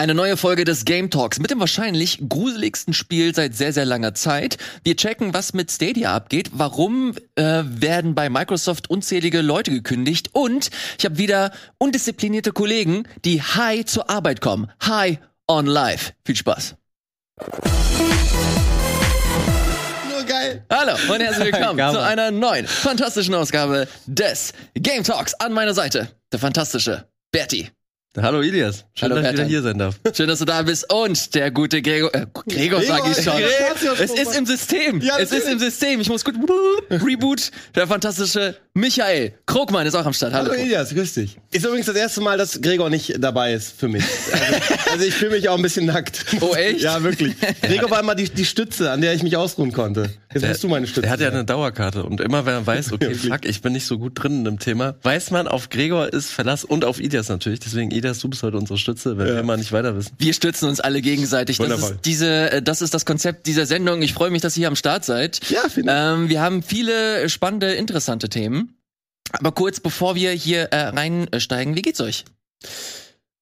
Eine neue Folge des Game Talks mit dem wahrscheinlich gruseligsten Spiel seit sehr, sehr langer Zeit. Wir checken, was mit Stadia abgeht, warum äh, werden bei Microsoft unzählige Leute gekündigt und ich habe wieder undisziplinierte Kollegen, die high zur Arbeit kommen. High on life. Viel Spaß. Nur geil. Hallo und herzlich willkommen zu einer neuen fantastischen Ausgabe des Game Talks. An meiner Seite der fantastische Berti. Hallo Ilias, schön, Hallo, dass ich wieder hier sein darf. Schön, dass du da bist. Und der gute Gregor. Äh, Gregor sag ich schon. Gregor. Es ist im System. Ja, es ist im System. Ich muss gut. Reboot. Der fantastische Michael Krogmann ist auch am Start. Hallo. Hallo Elias, grüß dich. Ist übrigens das erste Mal, dass Gregor nicht dabei ist für mich. Also, also ich fühle mich auch ein bisschen nackt. Oh, echt? Ja, wirklich. Gregor war immer die, die Stütze, an der ich mich ausruhen konnte. Jetzt bist du meine Stütze. Er hat ja eine Dauerkarte und immer wenn er weiß, okay, fuck, ich bin nicht so gut drin in dem Thema, weiß man, auf Gregor ist Verlass und auf Ilias natürlich. Deswegen, Du bist heute unsere Stütze, wenn wir mal nicht weiter wissen. Wir stützen uns alle gegenseitig. Das Wundervoll. ist, diese, äh, das ist das Konzept dieser Sendung. Ich freue mich, dass ihr hier am Start seid. Ja, vielen Dank. ähm, Wir haben viele spannende, interessante Themen. Aber kurz bevor wir hier äh, reinsteigen, wie geht's euch?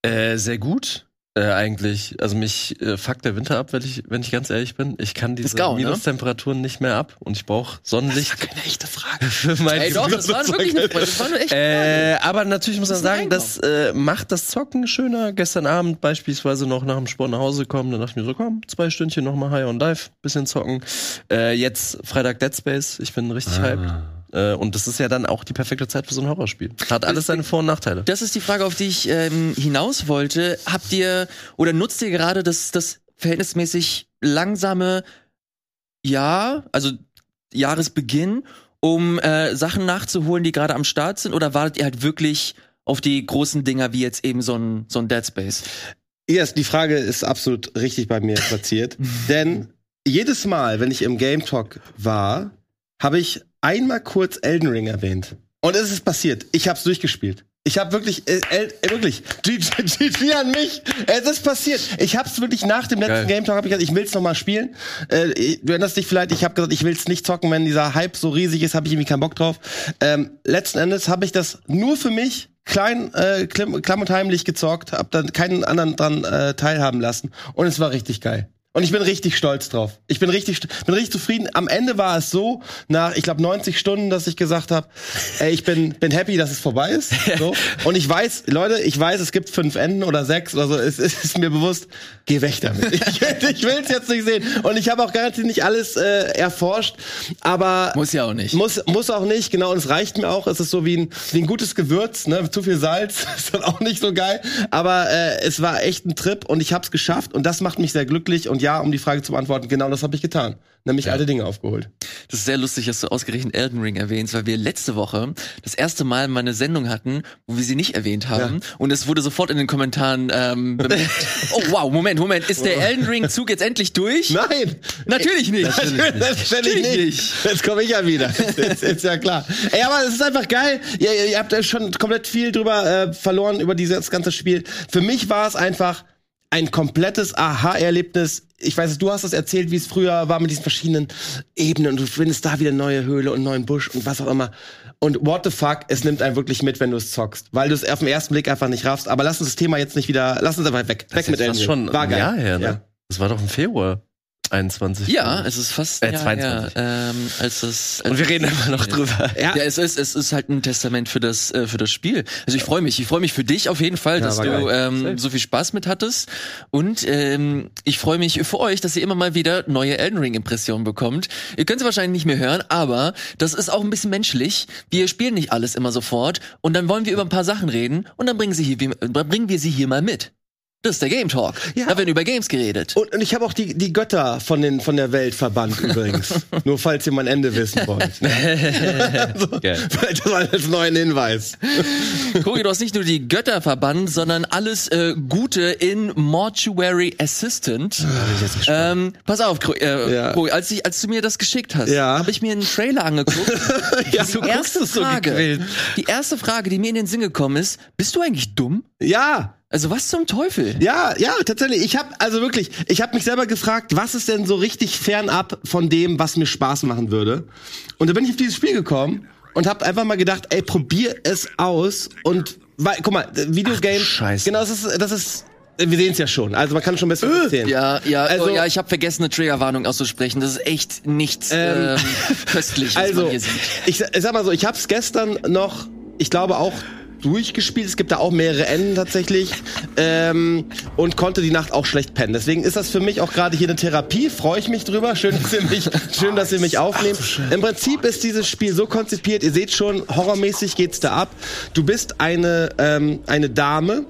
Äh, sehr gut. Äh, eigentlich, also mich äh, fuckt der Winter ab, wenn ich, wenn ich ganz ehrlich bin. Ich kann diese GAU, ne? Minustemperaturen nicht mehr ab und ich brauche Sonnenlicht keine echte Frage. für mein Ey, doch, das war wirklich eine Frage. Das war eine echt Äh, aber natürlich muss man sagen, das äh, macht das Zocken schöner. Gestern Abend beispielsweise noch nach dem Sport nach Hause kommen, dann dachte ich mir so, komm, zwei Stündchen noch mal High on Live, bisschen zocken. Äh, jetzt Freitag Dead Space, ich bin richtig hyped. Äh, und das ist ja dann auch die perfekte Zeit für so ein Horrorspiel. Hat alles seine Vor- und Nachteile. Das ist die Frage, auf die ich ähm, hinaus wollte. Habt ihr oder nutzt ihr gerade das, das verhältnismäßig langsame Jahr, also Jahresbeginn, um äh, Sachen nachzuholen, die gerade am Start sind? Oder wartet ihr halt wirklich auf die großen Dinger wie jetzt eben so ein, so ein Dead Space? Elias, die Frage ist absolut richtig bei mir platziert. denn jedes Mal, wenn ich im Game Talk war, habe ich einmal kurz Elden Ring erwähnt. Und es ist passiert. Ich habe es durchgespielt. Ich habe wirklich, äh, äh, wirklich, GG an mich. Es ist passiert. Ich habe es wirklich nach dem letzten Geil. Game Talk hab ich gesagt, ich will's noch mal spielen. Äh, du erinnerst dich vielleicht, ich habe gesagt, ich will's nicht zocken, wenn dieser Hype so riesig ist, habe ich irgendwie keinen Bock drauf. Ähm, letzten Endes habe ich das nur für mich klein, äh, klamm, und heimlich gezockt, hab dann keinen anderen dran äh, teilhaben lassen und es war richtig geil. Und ich bin richtig stolz drauf. Ich bin richtig, bin richtig zufrieden. Am Ende war es so, nach, ich glaube, 90 Stunden, dass ich gesagt habe, ey, ich bin, bin happy, dass es vorbei ist. So. Und ich weiß, Leute, ich weiß, es gibt fünf Enden oder sechs oder so. Es, es ist mir bewusst, geh weg damit. Ich, ich will es jetzt nicht sehen. Und ich habe auch garantiert nicht alles äh, erforscht. Aber Muss ja auch nicht. muss, muss auch nicht, genau, und es reicht mir auch. Es ist so wie ein, wie ein gutes Gewürz, ne? Zu viel Salz ist dann auch nicht so geil. Aber äh, es war echt ein Trip und ich habe es geschafft und das macht mich sehr glücklich. Und ja, um die Frage zu beantworten, genau das habe ich getan. Nämlich alte Dinge aufgeholt. Das ist sehr lustig, dass du ausgerechnet Elden Ring erwähnst, weil wir letzte Woche das erste Mal mal eine Sendung hatten, wo wir sie nicht erwähnt haben. Und es wurde sofort in den Kommentaren ähm, bemerkt. oh wow, Moment, Moment. Ist der Elden Ring-Zug jetzt endlich durch? Nein! Natürlich nicht. Natürlich nicht. nicht. Jetzt komme ich ja wieder. Ist, ist ja klar. Ey, aber es ist einfach geil. Ihr, ihr, ihr habt ja schon komplett viel drüber äh, verloren über dieses ganze Spiel. Für mich war es einfach ein komplettes Aha-Erlebnis. Ich weiß, du hast es erzählt, wie es früher war mit diesen verschiedenen Ebenen und du findest da wieder neue Höhle und neuen Busch und was auch immer. Und what the fuck, es nimmt einen wirklich mit, wenn du es zockst, weil du es auf den ersten Blick einfach nicht raffst. Aber lass uns das Thema jetzt nicht wieder, lass uns einfach weg, weg mit das Elden Ring. schon War ein geil. Jahr her, ne? Ja. Das war doch im Februar 21. Ja, es ist fast Äh, ein Jahr 22. her, ähm, als das. Und wir reden immer noch drüber. Ja. Ja, es ist es ist halt ein Testament für das äh, für das Spiel. Also ich freue mich, ich freue mich für dich auf jeden Fall, dass war du ähm, so viel Spaß mit hattest und ähm, ich freue mich für euch, dass ihr immer mal wieder neue Elden Ring Impressionen bekommt. Ihr könnt sie wahrscheinlich nicht mehr hören, aber das ist auch ein bisschen menschlich. Wir spielen nicht alles immer sofort und dann wollen wir über ein paar Sachen reden und dann bringen sie hier dann bringen wir sie hier mal mit. Das ist der Game Talk. Ja. Da werden über Games geredet. Und, und ich habe auch die, die Götter von, den, von der Welt verbannt übrigens. Nur falls ihr mein Ende wissen wollt. also, Geil. Das war als neuen Hinweis. Cory, du hast nicht nur die Götter verbannt, sondern alles äh, Gute in Mortuary Assistant. Ähm, pass auf, äh, Ja. Cory, als, ich, als du mir das geschickt hast, Ja. habe ich mir einen Trailer angeguckt. Ja, die erste es so Frage, gequält. die erste Frage, die mir in den Sinn gekommen ist: Bist du eigentlich dumm? Ja, Also was zum Teufel? ja, ja, tatsächlich. Ich habe also wirklich, ich habe mich selber gefragt, was ist denn so richtig fernab von dem, was mir Spaß machen würde? Und da bin ich auf dieses Spiel gekommen und habe einfach mal gedacht, ey, probier es aus und weil, guck mal, Videogame, Scheiße. genau, das ist, das ist wir sehen es ja schon. Also man kann schon ein bisschen erzählen. Ja, ja, Also- oh, ja, ich habe vergessen, eine Triggerwarnung auszusprechen. Das ist echt nichts Ähm, ähm, köstliches, was Also, man hier sieht. ich, ich sag mal so, ich habe es gestern noch, ich glaube auch durchgespielt. Es gibt da auch mehrere Enden tatsächlich ähm, und konnte die Nacht auch schlecht pennen. Deswegen ist das für mich auch gerade hier eine Therapie. Freue ich mich drüber. Schön, dass ihr mich, schön, dass ihr mich aufnehmt. Im Prinzip ist dieses Spiel so konzipiert. Ihr seht schon, horrormäßig geht's da ab. Du bist eine ähm, eine Dame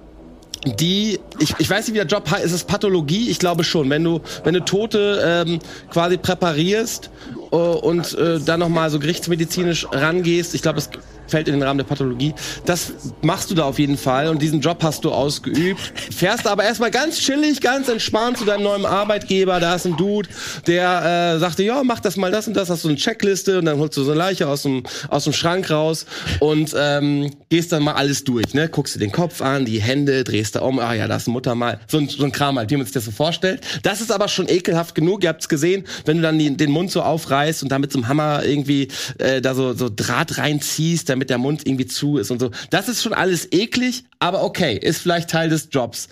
die, ich, ich weiß nicht, wie der Job heißt, ist es Pathologie? Ich glaube schon. Wenn du, wenn du Tote ähm, quasi präparierst äh, und äh, dann nochmal so gerichtsmedizinisch rangehst, ich glaube, es fällt in den Rahmen der Pathologie. Das machst du da auf jeden Fall und diesen Job hast du ausgeübt. Fährst aber erstmal ganz chillig, ganz entspannt zu deinem neuen Arbeitgeber. Da ist ein Dude, der äh, sagte, ja, mach das mal das und das, hast du eine Checkliste und dann holst du so eine Leiche aus dem, aus dem Schrank raus und ähm, gehst dann mal alles durch. Ne? Guckst dir den Kopf an, die Hände, drehst da um, ah ja, da ist ein Muttermal. So ein, so ein Kram halt, wie man sich das so vorstellt. Das ist aber schon ekelhaft genug. Ihr habt's gesehen, wenn du dann die, den Mund so aufreißt und da mit so einem Hammer irgendwie äh, da so, so Draht reinziehst, damit der Mund irgendwie zu ist und so. Das ist schon alles eklig, aber okay, ist vielleicht Teil des Jobs.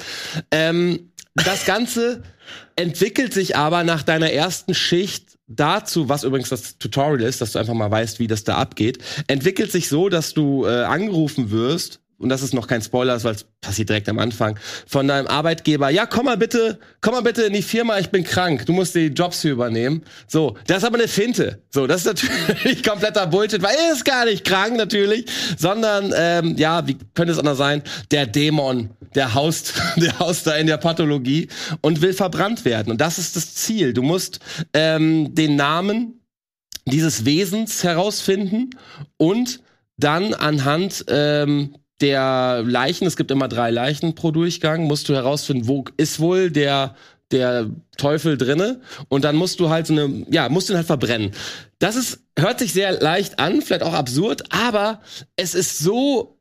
Ähm, das Ganze entwickelt sich aber nach deiner ersten Schicht dazu, was übrigens das Tutorial ist, dass du einfach mal weißt, wie das da abgeht, entwickelt sich so, dass du äh, angerufen wirst und das ist noch kein Spoiler, weil es passiert direkt am Anfang, von deinem Arbeitgeber, ja, komm mal bitte, komm mal bitte in die Firma, ich bin krank, du musst die Jobs hier übernehmen. So, das ist aber eine Finte. So, das ist natürlich kompletter Bullshit, weil er ist gar nicht krank natürlich, sondern, ähm, ja, wie könnte es anders sein, der Dämon, der haust, der haust da in der Pathologie und will verbrannt werden. Und das ist das Ziel. Du musst ähm, den Namen dieses Wesens herausfinden und dann anhand ähm, der Leichen, es gibt immer drei Leichen pro Durchgang, musst du herausfinden, wo ist wohl der der Teufel drinne und dann musst du halt so eine ja musst ihn halt verbrennen. Das ist hört sich sehr leicht an, vielleicht auch absurd, aber es ist so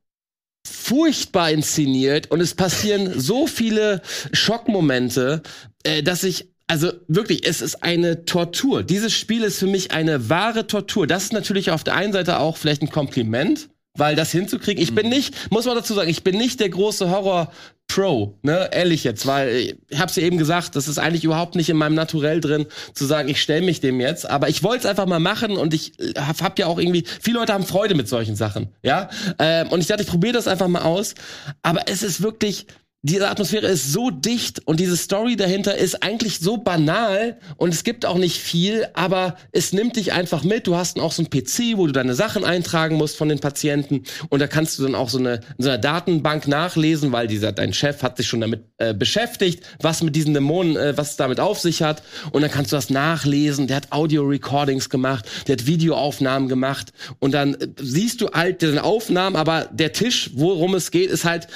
furchtbar inszeniert und es passieren so viele Schockmomente, äh, dass ich also wirklich, es ist eine Tortur. Dieses Spiel ist für mich eine wahre Tortur. Das ist natürlich auf der einen Seite auch vielleicht ein Kompliment, weil das hinzukriegen. Ich bin nicht, muss man dazu sagen, ich bin nicht der große Horror Pro, ne, ehrlich jetzt, weil ich hab's ja eben gesagt, das ist eigentlich überhaupt nicht in meinem Naturell drin, zu sagen, ich stelle mich dem jetzt, aber ich wollte es einfach mal machen und ich hab, hab ja auch irgendwie, viele Leute haben Freude mit solchen Sachen, ja, ähm, und ich dachte, ich probiere das einfach mal aus, aber es ist wirklich, diese Atmosphäre ist so dicht und diese Story dahinter ist eigentlich so banal und es gibt auch nicht viel, aber es nimmt dich einfach mit. Du hast auch so einen PC, wo du deine Sachen eintragen musst von den Patienten und da kannst du dann auch so eine, in so einer Datenbank nachlesen, weil dieser dein Chef hat sich schon damit äh, beschäftigt, was mit diesen Dämonen, äh, was es damit auf sich hat und dann kannst du das nachlesen. Der hat Audio-Recordings gemacht, der hat Videoaufnahmen gemacht und dann äh, siehst du halt deine Aufnahmen, aber der Tisch, worum es geht, ist halt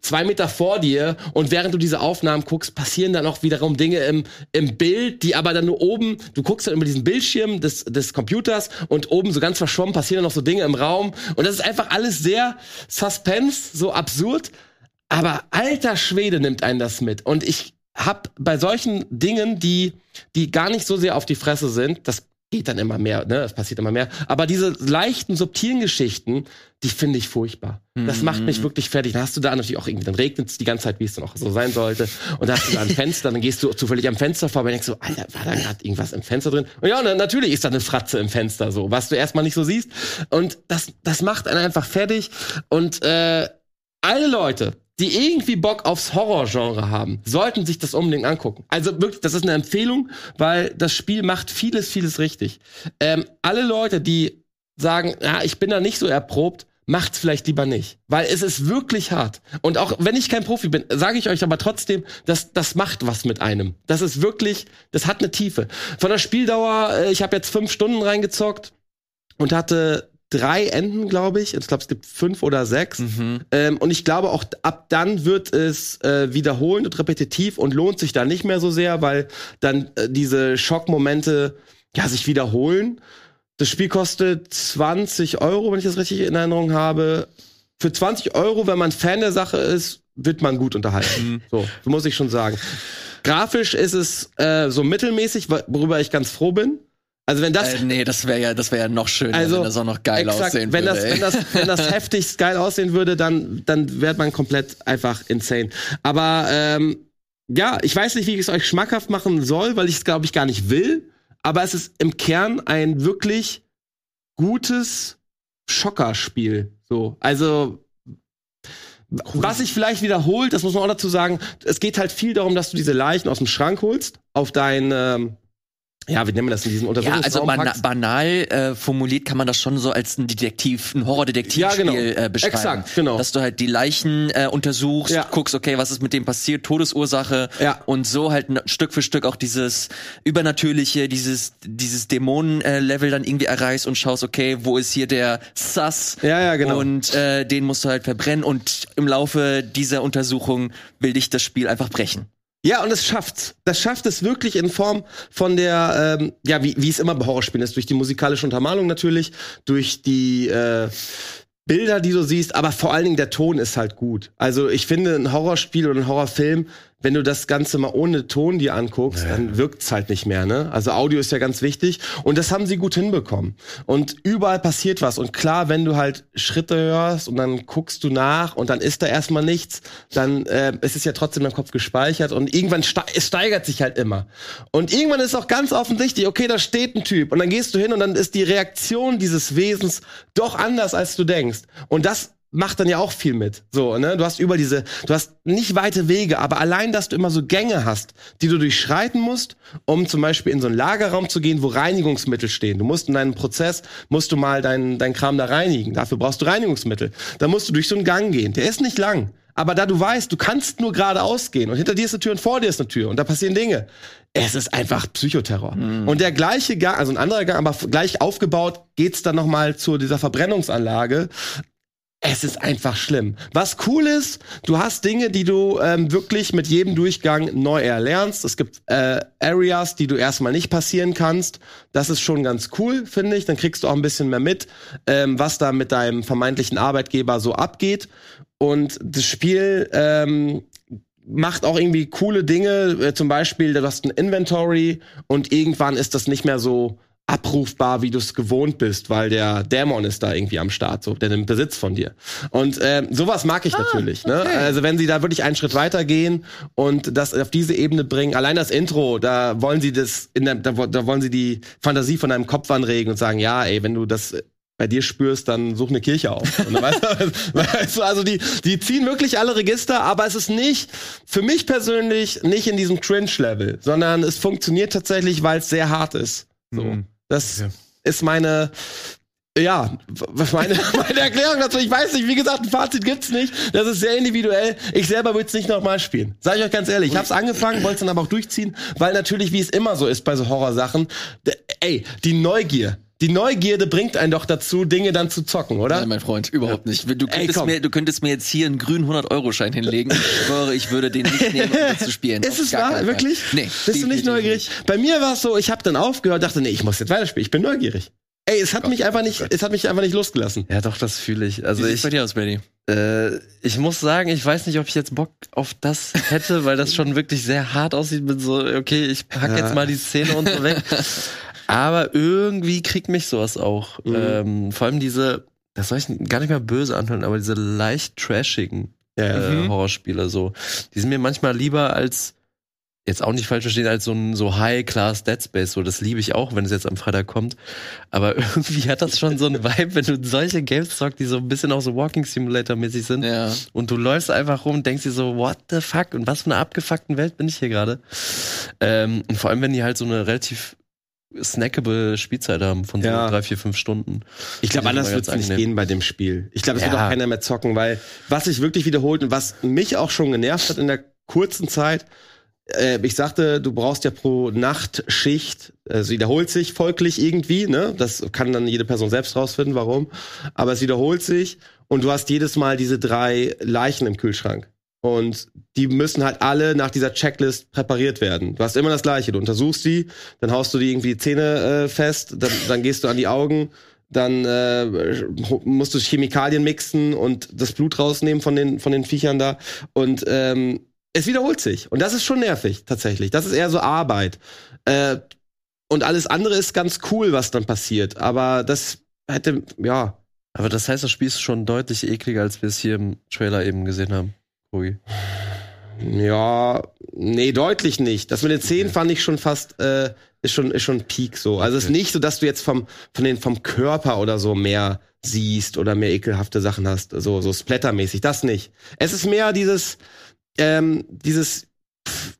zwei Meter vor dir und während du diese Aufnahmen guckst, passieren dann auch wiederum Dinge im, im Bild, die aber dann nur oben, du guckst dann über diesen Bildschirm des, des Computers und oben so ganz verschwommen passieren dann noch so Dinge im Raum. Und das ist einfach alles sehr Suspense, so absurd, aber alter Schwede nimmt einen das mit. Und ich hab bei solchen Dingen, die, die gar nicht so sehr auf die Fresse sind, das geht dann immer mehr, ne, es passiert immer mehr. Aber diese leichten, subtilen Geschichten, die finde ich furchtbar. Das macht mich wirklich fertig. Dann hast du da natürlich auch irgendwie, dann regnet es die ganze Zeit, wie es dann auch so sein sollte. Und dann hast du da ein Fenster, dann gehst du zufällig am Fenster vorbei und denkst so, Alter, war da gerade irgendwas im Fenster drin? Und ja, natürlich ist da eine Fratze im Fenster, so, was du erstmal nicht so siehst. Und das, das macht einen einfach fertig. Und äh, alle Leute, die irgendwie Bock aufs Horrorgenre haben, sollten sich das unbedingt angucken. Also wirklich, das ist eine Empfehlung, weil das Spiel macht vieles, vieles richtig. Ähm, alle Leute, die sagen, ja, ich bin da nicht so erprobt, macht's vielleicht lieber nicht, weil es ist wirklich hart. Und auch wenn ich kein Profi bin, sage ich euch aber trotzdem, dass das macht was mit einem. Das ist wirklich, das hat eine Tiefe. Von der Spieldauer, äh, ich habe jetzt fünf Stunden reingezockt und hatte drei Enden, glaube ich. Ich glaube, es gibt fünf oder sechs. Ähm, und ich glaube, auch ab dann wird es äh, wiederholend und repetitiv und lohnt sich da nicht mehr so sehr, weil dann äh, diese Schockmomente ja sich wiederholen. Das Spiel kostet 20 Euro, wenn ich das richtig in Erinnerung habe. Für 20 Euro, wenn man Fan der Sache ist, wird man gut unterhalten. So, muss ich schon sagen. Grafisch ist es äh, so mittelmäßig, worüber ich ganz froh bin. Also wenn das Äh, nee, das wäre ja, das wäre ja noch schöner, Also, wenn das auch noch geil exakt, aussehen wenn würde. das, wenn das, wenn das heftigst geil aussehen würde, dann, dann wäre man komplett einfach insane. Aber ähm, ja, ich weiß nicht, wie ich es euch schmackhaft machen soll, weil ich es, glaube ich, gar nicht will. Aber es ist im Kern ein wirklich gutes Schockerspiel. So, also was sich vielleicht wiederholt, das muss man auch dazu sagen, es geht halt viel darum, dass du diese Leichen aus dem Schrank holst, auf dein, ähm, ja, wie nennen wir das in diesem ja, Untersuchungsraum also bana banal äh, formuliert kann man das schon so als ein Detektiv, ein Horrordetektivspiel Ja, genau. äh, beschreiben. Exakt, genau. Dass du halt die Leichen äh, untersuchst, Ja. guckst, okay, was ist mit dem passiert, Todesursache Ja. und so halt Stück für Stück auch dieses übernatürliche, dieses dieses Dämonen-Level dann irgendwie erreichst und schaust, okay, wo ist hier der Sus? Ja, ja, genau. Und äh, den musst du halt verbrennen und im Laufe dieser Untersuchung will dich das Spiel einfach brechen. Ja, und es schafft's. Das schafft es wirklich in Form von der, ähm, ja, wie, wie es immer bei Horrorspielen ist, durch die musikalische Untermalung natürlich, durch die äh, Bilder, die du siehst, aber vor allen Dingen der Ton ist halt gut. Also ich finde, ein Horrorspiel oder ein Horrorfilm, wenn du das Ganze mal ohne Ton dir anguckst, dann wirkt's halt nicht mehr, ne? Also Audio ist ja ganz wichtig und das haben sie gut hinbekommen. Und überall passiert was und klar, wenn du halt Schritte hörst und dann guckst du nach und dann ist da erstmal nichts, dann äh, ist es ja trotzdem im Kopf gespeichert und irgendwann ste es steigert sich halt immer. Und irgendwann ist auch ganz offensichtlich, okay, da steht ein Typ und dann gehst du hin und dann ist die Reaktion dieses Wesens doch anders als du denkst. Und das macht dann ja auch viel mit. So, ne? Du hast über diese, du hast nicht weite Wege, aber allein, dass du immer so Gänge hast, die du durchschreiten musst, um zum Beispiel in so einen Lagerraum zu gehen, wo Reinigungsmittel stehen. Du musst in deinem Prozess, musst du mal deinen dein Kram da reinigen. Dafür brauchst du Reinigungsmittel. Da musst du durch so einen Gang gehen. Der ist nicht lang. Aber da du weißt, du kannst nur geradeaus gehen und hinter dir ist eine Tür und vor dir ist eine Tür und da passieren Dinge. Es ist einfach Psychoterror. Und der gleiche Gang, also ein anderer Gang, aber gleich aufgebaut, geht's dann noch mal zu dieser Verbrennungsanlage. Es ist einfach schlimm. Was cool ist, du hast Dinge, die du ähm, wirklich mit jedem Durchgang neu erlernst. Es gibt äh, Areas, die du erstmal nicht passieren kannst. Das ist schon ganz cool, finde ich. Dann kriegst du auch ein bisschen mehr mit, ähm, was da mit deinem vermeintlichen Arbeitgeber so abgeht. Und das Spiel ähm, macht auch irgendwie coole Dinge. Äh, zum Beispiel, du hast ein Inventory und irgendwann ist das nicht mehr so abrufbar, wie du es gewohnt bist, weil der Dämon ist da irgendwie am Start, so der nimmt Besitz von dir. Und ähm, sowas mag ich natürlich. Ne? Also wenn sie da wirklich einen Schritt weiter gehen und das auf diese Ebene bringen, allein das Intro, da wollen sie das, in der, da, da wollen sie die Fantasie von deinem Kopf anregen und sagen, ja, ey, wenn du das bei dir spürst, dann such eine Kirche auf. Und dann weißt, du, weißt du, also die, die ziehen wirklich alle Register, aber es ist nicht, für mich persönlich, nicht in diesem Cringe-Level, sondern es funktioniert tatsächlich, weil es sehr hart ist. So. Mhm. Das ist meine, ja, meine, meine Erklärung dazu. Ich weiß nicht, wie gesagt, ein Fazit gibt's nicht. Das ist sehr individuell. Ich selber würde es nicht nochmal spielen. Sag ich euch ganz ehrlich. Ich habe es angefangen, wollte es dann aber auch durchziehen, weil natürlich, wie es immer so ist bei so Horrorsachen, ey, die Neugier. Die Neugierde bringt einen doch dazu, Dinge dann zu zocken, oder? Nein, mein Freund, überhaupt nicht. Du könntest, komm. mir, du könntest mir jetzt hier einen grünen 100-Euro-Schein hinlegen. Ich schwöre, ich würde den nicht nehmen, um zu spielen. Ist es wahr? Wirklich? Nee. Bist du nicht neugierig? Bei mir war es so, ich habe dann aufgehört, dachte, nee, ich muss jetzt weiterspielen. Ich bin neugierig. Ey, es hat mich einfach nicht, es hat mich einfach nicht losgelassen. Ja, doch, das fühle ich. Wie Also sieht's ich, bei dir aus, Brady? äh, ich muss sagen, ich weiß nicht, ob ich jetzt Bock auf das hätte, weil das schon wirklich sehr hart aussieht mit so, okay, ich hack Ja. jetzt mal die Szene und so weg. Aber irgendwie kriegt mich sowas auch. Mhm. Ähm, vor allem diese, das soll ich gar nicht mehr böse anhören, aber diese leicht trashigen äh, Mhm. Horrorspiele so. Die sind mir manchmal lieber als jetzt auch nicht falsch verstehen, als so ein so High-Class Dead Space. So, das liebe ich auch, wenn es jetzt am Freitag kommt. Aber irgendwie hat das schon so einen Vibe, wenn du solche Games zockst, die so ein bisschen auch so Walking Simulator-mäßig sind. Ja. Und du läufst einfach rum und denkst dir so, what the fuck? Und was für eine abgefuckten Welt bin ich hier gerade? Ähm, und vor allem, wenn die halt so eine relativ snackable Spielzeit haben von so Ja. drei, vier, fünf Stunden. Ich glaube, anders wird es nicht gehen bei dem Spiel. Ich glaube, es wird Ja. auch keiner mehr zocken, weil was sich wirklich wiederholt und was mich auch schon genervt hat in der kurzen Zeit, äh, ich sagte, du brauchst ja pro Nachtschicht, also wiederholt sich folglich irgendwie, ne? Das kann dann jede Person selbst rausfinden, warum. Aber es wiederholt sich und du hast jedes Mal diese drei Leichen im Kühlschrank. Und die müssen halt alle nach dieser Checklist präpariert werden. Du hast immer das Gleiche. Du untersuchst die, dann haust du die irgendwie die Zähne äh, fest, dann, dann gehst du an die Augen, dann äh, musst du Chemikalien mixen und das Blut rausnehmen von den, von den Viechern da. Und ähm, es wiederholt sich. Und das ist schon nervig, tatsächlich. Das ist eher so Arbeit. Äh, und alles andere ist ganz cool, was dann passiert. Aber das hätte, ja. Aber das heißt, das Spiel ist schon deutlich ekliger, als wir es hier im Trailer eben gesehen haben. Kogi. Ja, nee, deutlich nicht. Das mit den Zähnen fand ich schon fast, äh, ist schon, ist schon Peak so. Also es ist nicht so, dass du jetzt vom, von den, vom Körper oder so mehr siehst oder mehr ekelhafte Sachen hast, so, so splattermäßig. Das nicht. Es ist mehr dieses, ähm, dieses, pff,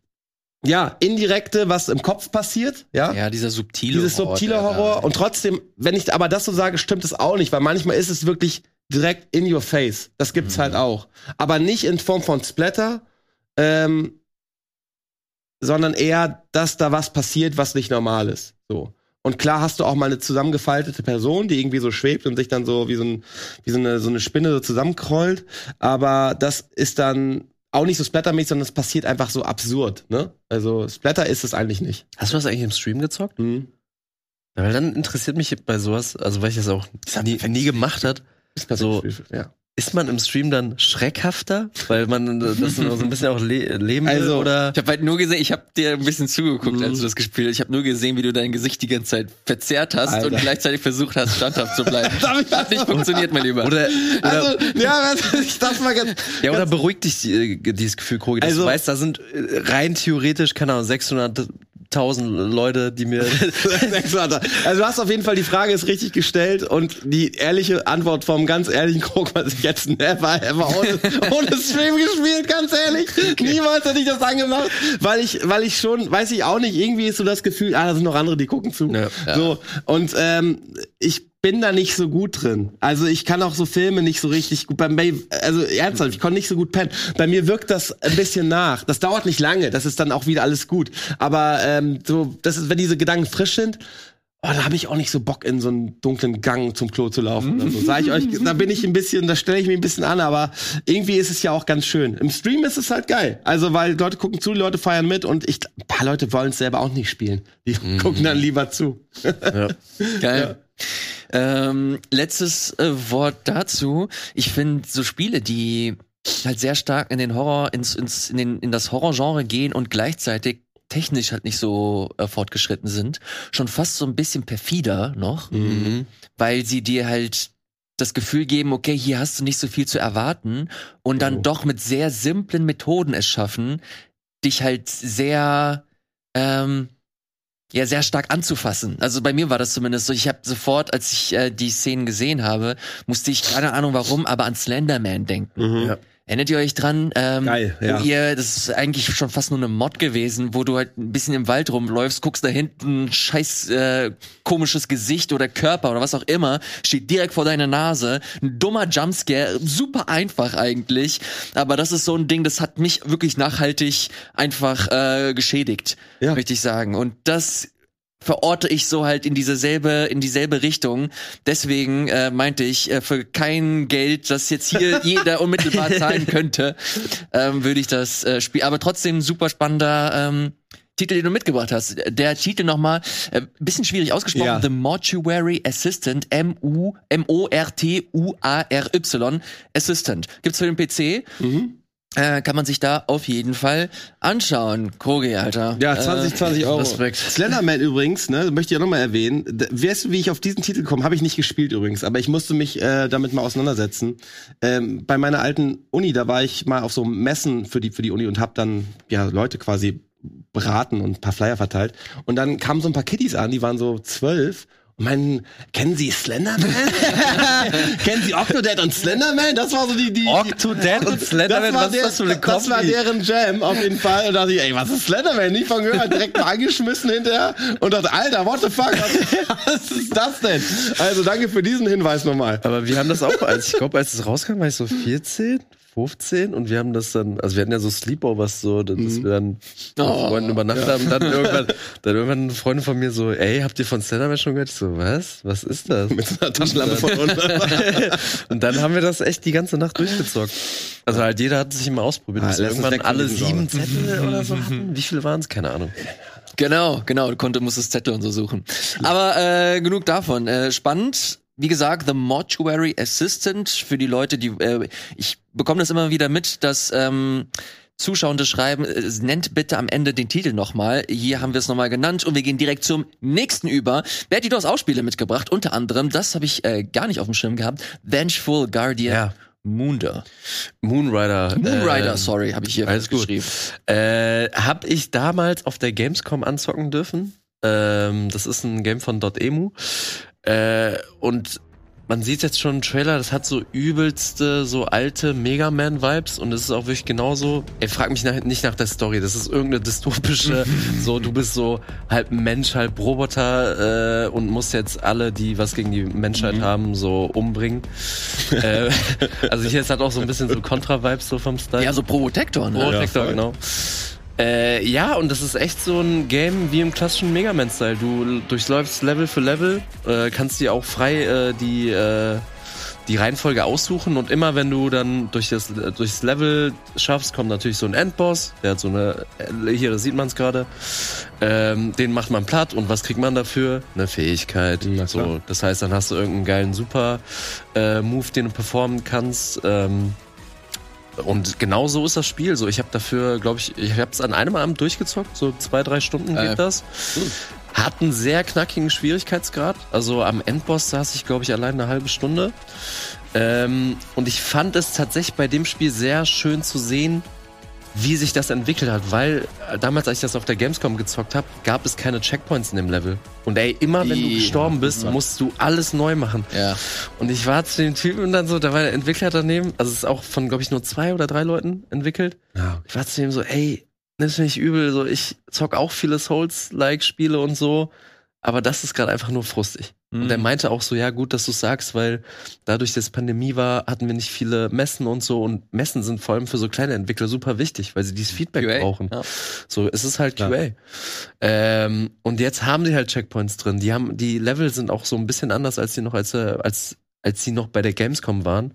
ja, indirekte, was im Kopf passiert, ja. Ja, dieser subtile Dieses subtile da- Horror. Und trotzdem, wenn ich aber das so sage, stimmt es auch nicht, weil manchmal ist es wirklich direkt in your face. Das gibt's Mhm. halt auch. Aber nicht in Form von Splatter, ähm, sondern eher, dass da was passiert, was nicht normal ist. So. Und klar hast du auch mal eine zusammengefaltete Person, die irgendwie so schwebt und sich dann so wie so, ein, wie so, eine, so eine Spinne so zusammenkrollt. Aber das ist dann auch nicht so splattermäßig, sondern es passiert einfach so absurd. Ne? Also Splatter ist es eigentlich nicht. Hast du das eigentlich im Stream gezockt? Mhm. Ja, Weil dann interessiert mich bei sowas, also weil ich das auch nie, nie gemacht hat, So. ja. ist man im Stream dann schreckhafter, weil man das so ein bisschen auch le leben will Also, oder Ich habe halt nur gesehen, ich habe dir ein bisschen zugeguckt, Mhm. als du das gespielt hast. Ich habe nur gesehen, wie du dein Gesicht die ganze Zeit verzerrt hast Alter. und gleichzeitig versucht hast, standhaft zu bleiben. ich Hat nicht funktioniert, mein Lieber. oder, oder Also, ja, ich darf mal ganz. Ja, oder beruhigt dich äh, dieses Gefühl, Krogi, dass Also- du weißt, da sind äh, rein theoretisch, keine Ahnung, 600.000 Leute, die mir. Also du hast auf jeden Fall die Frage ist richtig gestellt und die ehrliche Antwort vom ganz ehrlichen Krog was ich jetzt never ever ohne, ohne Stream gespielt, ganz ehrlich. Niemals hätte ich das angemacht, weil ich, weil ich schon, weiß ich auch nicht, irgendwie ist so das Gefühl, ah, da sind noch andere, die gucken zu. Ja. So und ähm, ich bin da nicht so gut drin. Also ich kann auch so Filme nicht so richtig gut. Bei also ernsthaft, ich konnte nicht so gut pennen. Bei mir wirkt das ein bisschen nach. Das dauert nicht lange. Das ist dann auch wieder alles gut. Aber ähm, so, das ist, wenn diese Gedanken frisch sind. Oh, da habe ich auch nicht so Bock, in so einen dunklen Gang zum Klo zu laufen. Oder so. Sag ich euch, da bin ich ein bisschen, da stelle ich mich ein bisschen an, aber irgendwie ist es ja auch ganz schön. Im Stream ist es halt geil. Also, weil Leute gucken zu, Leute feiern mit und ich, ein paar Leute wollen es selber auch nicht spielen. Die gucken dann lieber zu. ja. Geil. Ähm, letztes äh, Wort dazu. Ich finde so Spiele, die halt sehr stark in den Horror, ins, ins, in, den, in das Horrorgenre gehen und gleichzeitig technisch halt nicht so äh, fortgeschritten sind, schon fast so ein bisschen perfider noch, Mhm. weil sie dir halt das Gefühl geben, okay, hier hast du nicht so viel zu erwarten und dann Oh. doch mit sehr simplen Methoden es schaffen, dich halt sehr ähm, ja sehr stark anzufassen. Also bei mir war das zumindest so. Ich habe sofort, als ich äh, die Szenen gesehen habe, musste ich keine Ahnung warum, aber an Slenderman denken. Ja. Erinnert ihr euch dran? Ähm, Geil, ja. Wo ihr, das ist eigentlich schon fast nur eine Mod gewesen, wo du halt ein bisschen im Wald rumläufst, guckst da hinten, ein scheiß äh, komisches Gesicht oder Körper oder was auch immer, steht direkt vor deiner Nase. Ein dummer Jumpscare, super einfach eigentlich. Aber das ist so ein Ding, das hat mich wirklich nachhaltig einfach äh, geschädigt, Ja. möchte ich sagen. Und das verorte ich so halt in dieselbe in dieselbe Richtung. Deswegen äh, meinte ich äh, für kein Geld, das jetzt hier jeder unmittelbar zahlen könnte, ähm, würde ich das äh, Spiel. Aber trotzdem super spannender ähm, Titel, den du mitgebracht hast. Der Titel nochmal, äh, bisschen schwierig ausgesprochen. Ja. The Mortuary Assistant, M U M O R T U A R Y Assistant. Gibt's für den PC. Mhm. Äh, kann man sich da auf jeden Fall anschauen. Kogi, Alter. Ja, 20, 20 Euro. Respekt. Slenderman übrigens, ne, möchte ich auch nochmal erwähnen. Weißt du, wie ich auf diesen Titel komme? Habe ich nicht gespielt übrigens, aber ich musste mich äh, damit mal auseinandersetzen. Ähm, bei meiner alten Uni, da war ich mal auf so Messen für die, für die Uni und habe dann ja Leute quasi beraten und ein paar Flyer verteilt. Und dann kamen so ein paar Kiddies an, die waren so zwölf. Meinen, kennen Sie Slenderman? kennen Sie Octodad und Slenderman? Das war so die, die, Octodad und Slenderman, war was ist das für eine Das war Kombi? deren Jam auf jeden Fall. Und dachte ich, ey, was ist Slenderman? Nie von gehört, direkt mal angeschmissen hinterher und dachte, Alter, what the fuck? Was, was ist das denn? Also danke für diesen Hinweis nochmal. Aber wir haben das auch, als ich glaube, als es rauskam, war ich so 14, 15 und wir haben das dann, also wir hatten ja so Sleepovers so, dass Mhm. wir dann Oh, Freunden übernachtet haben und dann irgendwann, dann irgendwann eine Freundin von mir so, ey, habt ihr von Slenderman schon gehört? Ich so, was? Was ist das? Mit so einer Taschenlampe von unten. und dann haben wir das echt die ganze Nacht durchgezockt. Also halt jeder hat sich immer ausprobiert, Ah, irgendwann alle sieben Zettel oder so hatten. Wie viele waren es? Keine Ahnung. Genau, genau. Du konnte, musstest Zettel und so suchen. Aber äh, genug davon. Äh, spannend. Wie gesagt, The Mortuary Assistant für die Leute, die äh, ich bekomme das immer wieder mit, dass ähm, Zuschauende schreiben, äh, nennt bitte am Ende den Titel nochmal. Hier haben wir es nochmal genannt und wir gehen direkt zum nächsten über. Bertie, du hast auch Spiele mitgebracht, unter anderem, das habe ich äh, gar nicht auf dem Schirm gehabt, Vengeful Guardian Ja. Moonder. Moonrider. Moonrider, ähm, sorry, habe ich hier alles gut. geschrieben. Äh, hab ich damals auf der Gamescom anzocken dürfen. Ähm, das ist ein Game von .emu. Äh, und man sieht jetzt schon im Trailer, das hat so übelste, so alte Mega Man-Vibes und es ist auch wirklich genauso. Ey, frag mich nach, nicht nach der Story, das ist irgendeine dystopische, so du bist so halb Mensch, halb Roboter äh, und musst jetzt alle, die was gegen die Menschheit haben, so umbringen. äh, also hier ist halt auch so ein bisschen so Contra-Vibes so vom Style. Ja, so Protector, ne? Protector, voll. genau. Äh, ja, und das ist echt so ein Game wie im klassischen Mega Man-Style. Du durchläufst Level für Level, äh, kannst dir auch frei äh, die, äh, die Reihenfolge aussuchen und immer wenn du dann durch das, äh, durchs Level schaffst, kommt natürlich so ein Endboss, der hat so eine, äh, hier, da sieht man es gerade, ähm, den macht man platt und was kriegt man dafür? Eine Fähigkeit. So, das heißt, dann hast du irgendeinen geilen Super-Move, den du performen kannst. Ähm, und genau so ist das Spiel. So, ich habe dafür, glaube ich, ich habe es an einem Abend durchgezockt, so zwei, drei Stunden geht Äh, das. Hat einen sehr knackigen Schwierigkeitsgrad. Also am Endboss saß ich, glaube ich, allein eine halbe Stunde. Ähm, und ich fand es tatsächlich bei dem Spiel sehr schön zu sehen, wie sich das entwickelt hat, weil äh, damals, als ich das auf der Gamescom gezockt habe, gab es keine Checkpoints in dem Level. Und ey, immer wenn du gestorben bist, musst du alles neu machen. Ja. Und ich war zu den Typen dann so, da war der Entwickler daneben, also es ist auch von, glaube ich, nur zwei oder drei Leuten entwickelt. Ja. Ich war zu dem so, ey, das finde ich übel, so ich zock auch viele Souls-like-Spiele und so, aber das ist gerade einfach nur frustig. Und Mhm. er meinte auch so, ja gut, dass du sagst, weil dadurch, dass Pandemie war, hatten wir nicht viele Messen und so und Messen sind vor allem für so kleine Entwickler super wichtig, weil sie dieses Feedback QA, brauchen. ja. So, es ist halt Klar. QA. Ähm, und jetzt haben sie halt Checkpoints drin. Die haben, die Level sind auch so ein bisschen anders, als sie noch, als, äh, als, als sie noch bei der Gamescom waren.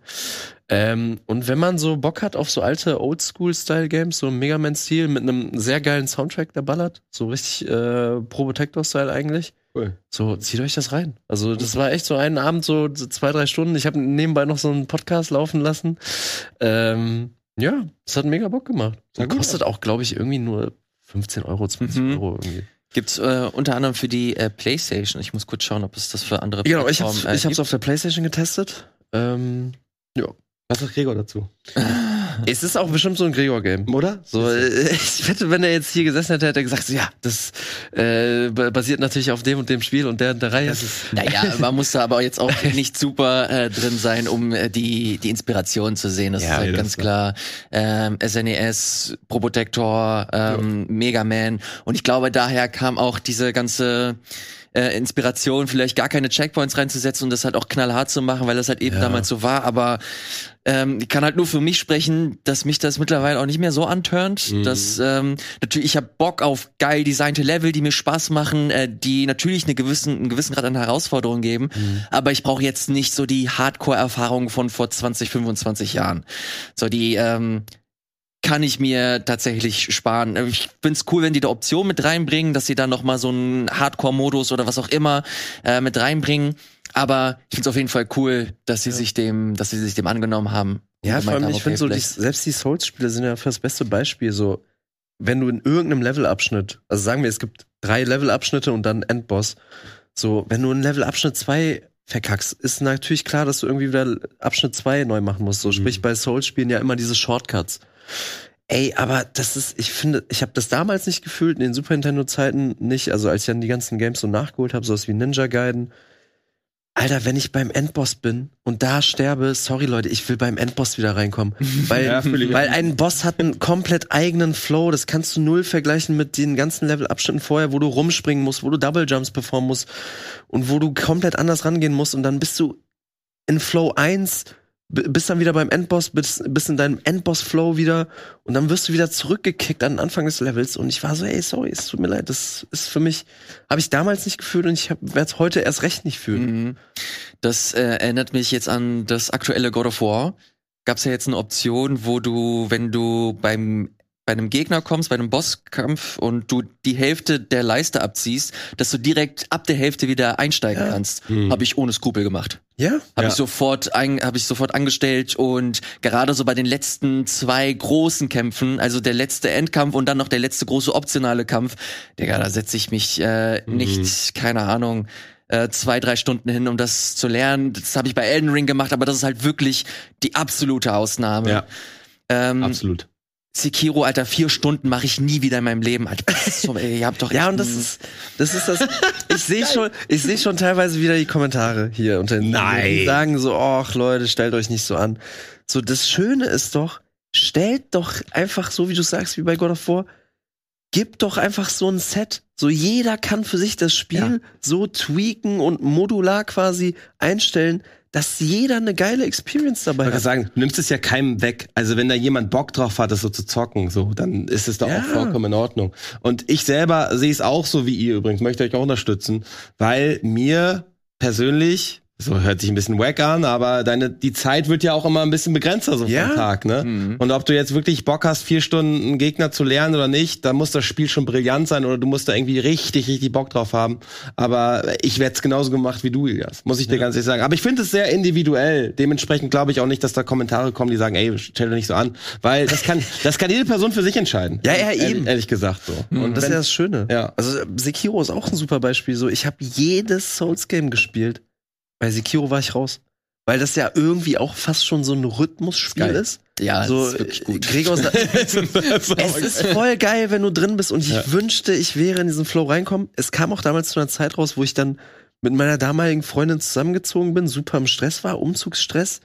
Ähm, und wenn man so Bock hat auf so alte Oldschool-Style-Games, so im Mega Man-Stil mit einem sehr geilen Soundtrack, der ballert, so richtig äh, Pro-Protector-Style eigentlich, Cool. so zieht euch das rein. Also das war echt so einen Abend, so zwei, drei Stunden. Ich habe nebenbei noch so einen Podcast laufen lassen. Ähm, ja, es hat mega Bock gemacht. Gut kostet auch, glaube ich, irgendwie nur 15 Euro, 20 Mhm. Euro irgendwie. Gibt's äh, unter anderem für die äh, PlayStation. Ich muss kurz schauen, ob es das für andere Genau, Plattformen, äh, ich hab's gibt. auf der Playstation getestet. Ähm, Was sagt Gregor dazu? es ist auch bestimmt so ein Gregor-Game. Oder? So, äh, ich wette, wenn er jetzt hier gesessen hätte, hätte er gesagt, so, ja, das äh, ba- basiert natürlich auf dem und dem Spiel und der und der Reihe. Naja, man muss da aber jetzt auch nicht super äh, drin sein, um äh, die, die Inspiration zu sehen. Das Ja, ist halt das ganz ist klar. Ähm, SNES, Probotector, ähm, Mega Man. Und ich glaube, daher kam auch diese ganze äh, Inspiration, vielleicht gar keine Checkpoints reinzusetzen und das halt auch knallhart zu machen, weil das halt eben Ja. damals so war. Aber ähm, ich kann halt nur für mich sprechen, dass mich das mittlerweile auch nicht mehr so anturnt. Mhm. Dass ähm, natürlich, ich habe Bock auf geil designte Level, die mir Spaß machen, äh, die natürlich eine gewissen, einen gewissen Grad an Herausforderungen geben. Aber ich brauche jetzt nicht so die Hardcore-Erfahrung von vor 20, 25 Jahren. So die ähm, kann ich mir tatsächlich sparen. Ich find's cool, wenn die da Optionen mit reinbringen, dass sie dann noch mal so einen Hardcore-Modus oder was auch immer äh, mit reinbringen. Aber ich find's auf jeden Fall cool, dass sie sich dem, dass sie sich dem angenommen haben. Ja, vor allem, haben, ich finde so, die, selbst die Souls-Spiele sind ja für das beste Beispiel so, wenn du in irgendeinem Levelabschnitt, also sagen wir, es gibt drei Levelabschnitte und dann Endboss, so, wenn du in Levelabschnitt zwei verkackst, ist natürlich klar, dass du irgendwie wieder Abschnitt zwei neu machen musst. So, Mhm. sprich bei Souls-Spielen ja immer diese Shortcuts. Ey, aber das ist, ich finde, ich habe das damals nicht gefühlt, in den Super Nintendo-Zeiten nicht, also als ich dann die ganzen Games so nachgeholt habe, sowas wie Ninja Gaiden. Alter, wenn ich beim Endboss bin und da sterbe, sorry Leute, ich will beim Endboss wieder reinkommen. Weil, Ja, weil ein Boss hat einen komplett eigenen Flow, das kannst du null vergleichen mit den ganzen Levelabschnitten vorher, wo du rumspringen musst, wo du Double Jumps performen musst und wo du komplett anders rangehen musst und dann bist du in Flow 1, b- bist dann wieder beim Endboss, bist, bist in deinem Endboss-Flow wieder und dann wirst du wieder zurückgekickt an den Anfang des Levels und ich war so, ey, sorry, es tut mir leid, das ist für mich, habe ich damals nicht gefühlt und ich werde es heute erst recht nicht fühlen. Mhm. Das äh, erinnert mich jetzt an das aktuelle God of War. Gab's ja jetzt eine Option, wo du, wenn du beim bei einem Gegner kommst, bei einem Bosskampf und du die Hälfte der Leiste abziehst, dass du direkt ab der Hälfte wieder einsteigen Ja. kannst. Mhm. Habe ich ohne Skrupel gemacht. Ja? Habe Ja. ich sofort ein, habe ich sofort angestellt und gerade so bei den letzten zwei großen Kämpfen, also der letzte Endkampf und dann noch der letzte große optionale Kampf, Digga, da setze ich mich äh, nicht, keine Ahnung, äh, zwei, drei Stunden hin, um das zu lernen. Das habe ich bei Elden Ring gemacht, aber das ist halt wirklich die absolute Ausnahme. Ja, ähm, absolut. Sekiro, Alter, vier Stunden mache ich nie wieder in meinem Leben. Alter, so, ey, ihr habt doch Ja, und das ist, das ist das. Ich sehe schon, ich sehe schon teilweise wieder die Kommentare hier unter den Nein. Die sagen so, ach Leute, stellt euch nicht so an. So, das Schöne ist doch, stellt doch einfach so, wie du sagst, wie bei God of War, gib doch einfach so ein Set. So jeder kann für sich das Spiel Ja. so tweaken und modular quasi einstellen, dass jeder eine geile Experience dabei Ich hat. sagen, du nimmst es ja keinem weg. Also wenn da jemand Bock drauf hat, das so zu zocken, so, dann ist es doch Ja. auch vollkommen in Ordnung. Und ich selber sehe es auch so wie ihr übrigens, möchte euch auch unterstützen, weil mir persönlich, so hört sich ein bisschen wack an, aber deine, die Zeit wird ja auch immer ein bisschen begrenzter so Ja. vom Tag, ne? Mhm. Und ob du jetzt wirklich Bock hast, vier Stunden einen Gegner zu lernen oder nicht, da muss das Spiel schon brillant sein oder du musst da irgendwie richtig, richtig Bock drauf haben. Aber ich werde es genauso gemacht wie du, Ilias, muss ich dir ganz ehrlich sagen. Aber ich finde es sehr individuell. Dementsprechend glaube ich auch nicht, dass da Kommentare kommen, die sagen, ey, stell dich nicht so an. Weil das kann, das kann jede Person für sich entscheiden. Ja, ja, eben. Ehrlich gesagt so. Und das ist ja das Schöne. Ja. Also Sekiro ist auch ein super Beispiel. So, ich habe jedes Souls-Game gespielt. Bei Sekiro war ich raus. Weil das ja irgendwie auch fast schon so ein Rhythmusspiel Geil. ist. ja, so, das ist wirklich gut. äh, Gregor, es ist voll geil, wenn du drin bist. Und ich Ja. wünschte, ich wäre in diesen Flow reinkommen. Es kam auch damals zu einer Zeit raus, wo ich dann mit meiner damaligen Freundin zusammengezogen bin, super im Stress war, Umzugsstress.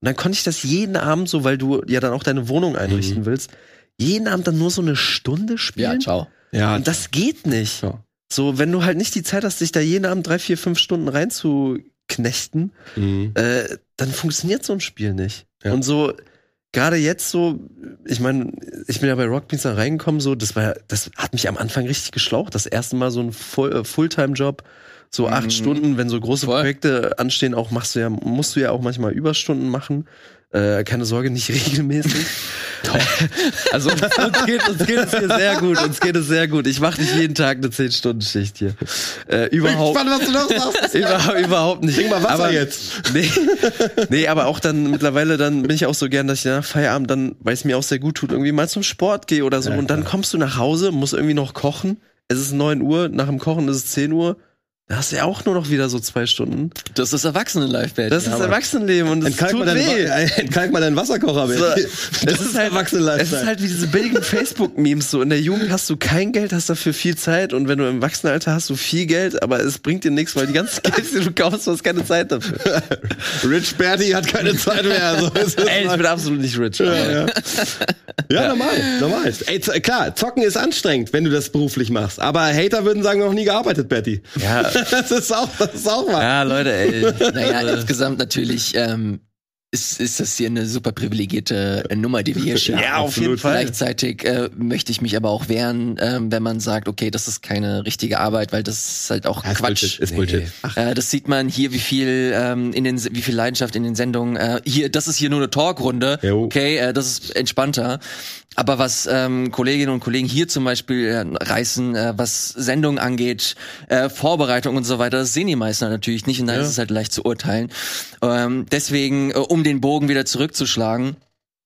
Und dann konnte ich das jeden Abend so, weil du ja dann auch deine Wohnung einrichten willst, jeden Abend dann nur so eine Stunde ja, spielen. ciao. Ja, Und das geht nicht. Ja. So, wenn du halt nicht die Zeit hast, dich da jeden Abend drei, vier, fünf Stunden reinzuknechten, Mhm. äh, dann funktioniert so ein Spiel nicht. Ja. Und so, gerade jetzt so, ich meine, ich bin ja bei Rock Beans da reingekommen, so, das war, das hat mich am Anfang richtig geschlaucht. Das erste Mal so ein Full, äh, Fulltime-Job, so acht Mhm. Stunden, wenn so große Voll. Projekte anstehen, auch machst du ja, musst du ja auch manchmal Überstunden machen. Äh, keine Sorge, nicht regelmäßig. also uns geht, uns geht es hier sehr gut. Uns geht es sehr gut. Ich mache nicht jeden Tag eine 10-Stunden-Schicht hier. Äh, überhaupt, Spannend, was du noch sagst. über, überhaupt nicht. Trink mal Wasser aber, jetzt. Nee, nee, aber auch dann mittlerweile, dann bin ich auch so gern, dass ich nach Feierabend dann, weil es mir auch sehr gut tut, irgendwie mal zum Sport gehe oder so. Ja, und dann kommst du nach Hause, musst irgendwie noch kochen. Es ist 9 Uhr, nach dem Kochen ist es 10 Uhr. Da hast du ja auch nur noch wieder so zwei Stunden. Das ist Erwachsenen-Life, Betty. Das ist Erwachsenenleben und es Entkalk tut mal, weh. Wa- entkalk mal deinen Wasserkocher, So, Baby. es ist halt, es ist halt wie diese billigen Facebook-Memes. So in der Jugend hast du kein Geld, hast dafür viel Zeit und wenn du im Erwachsenenalter hast du viel Geld, aber es bringt dir nichts, weil die ganzen Geld, die du kaufst, du hast keine Zeit dafür. Rich Bertie hat keine Zeit mehr. So ist es Ey, ich bin absolut nicht rich. ja, ja. ja, normal, normal. Ey, klar, zocken ist anstrengend, wenn du das beruflich machst. Aber Hater würden sagen, noch nie gearbeitet, Betty. Ja. Das ist auch, das ist auch wahr. Ja, Leute, ey. Naja, insgesamt natürlich ähm, ist, ist das hier eine super privilegierte äh, Nummer, die wir hier schieben. Ja, auf jeden Fall. Gleichzeitig äh, möchte ich mich aber auch wehren, ähm, wenn man sagt, okay, das ist keine richtige Arbeit, weil das ist halt auch ist Quatsch. Bullshit, ist Bullshit. Äh, das sieht man hier, wie viel ähm, in den, wie viel Leidenschaft in den Sendungen. Äh, hier, das ist hier nur eine Talkrunde. Jo. Okay, äh, das ist entspannter. Aber was ähm, Kolleginnen und Kollegen hier zum Beispiel äh, reißen, äh, was Sendungen angeht, äh, Vorbereitung und so weiter, das sehen die meisten natürlich nicht und da Ja. ist es halt leicht zu urteilen. Ähm, deswegen, äh, um den Bogen wieder zurückzuschlagen,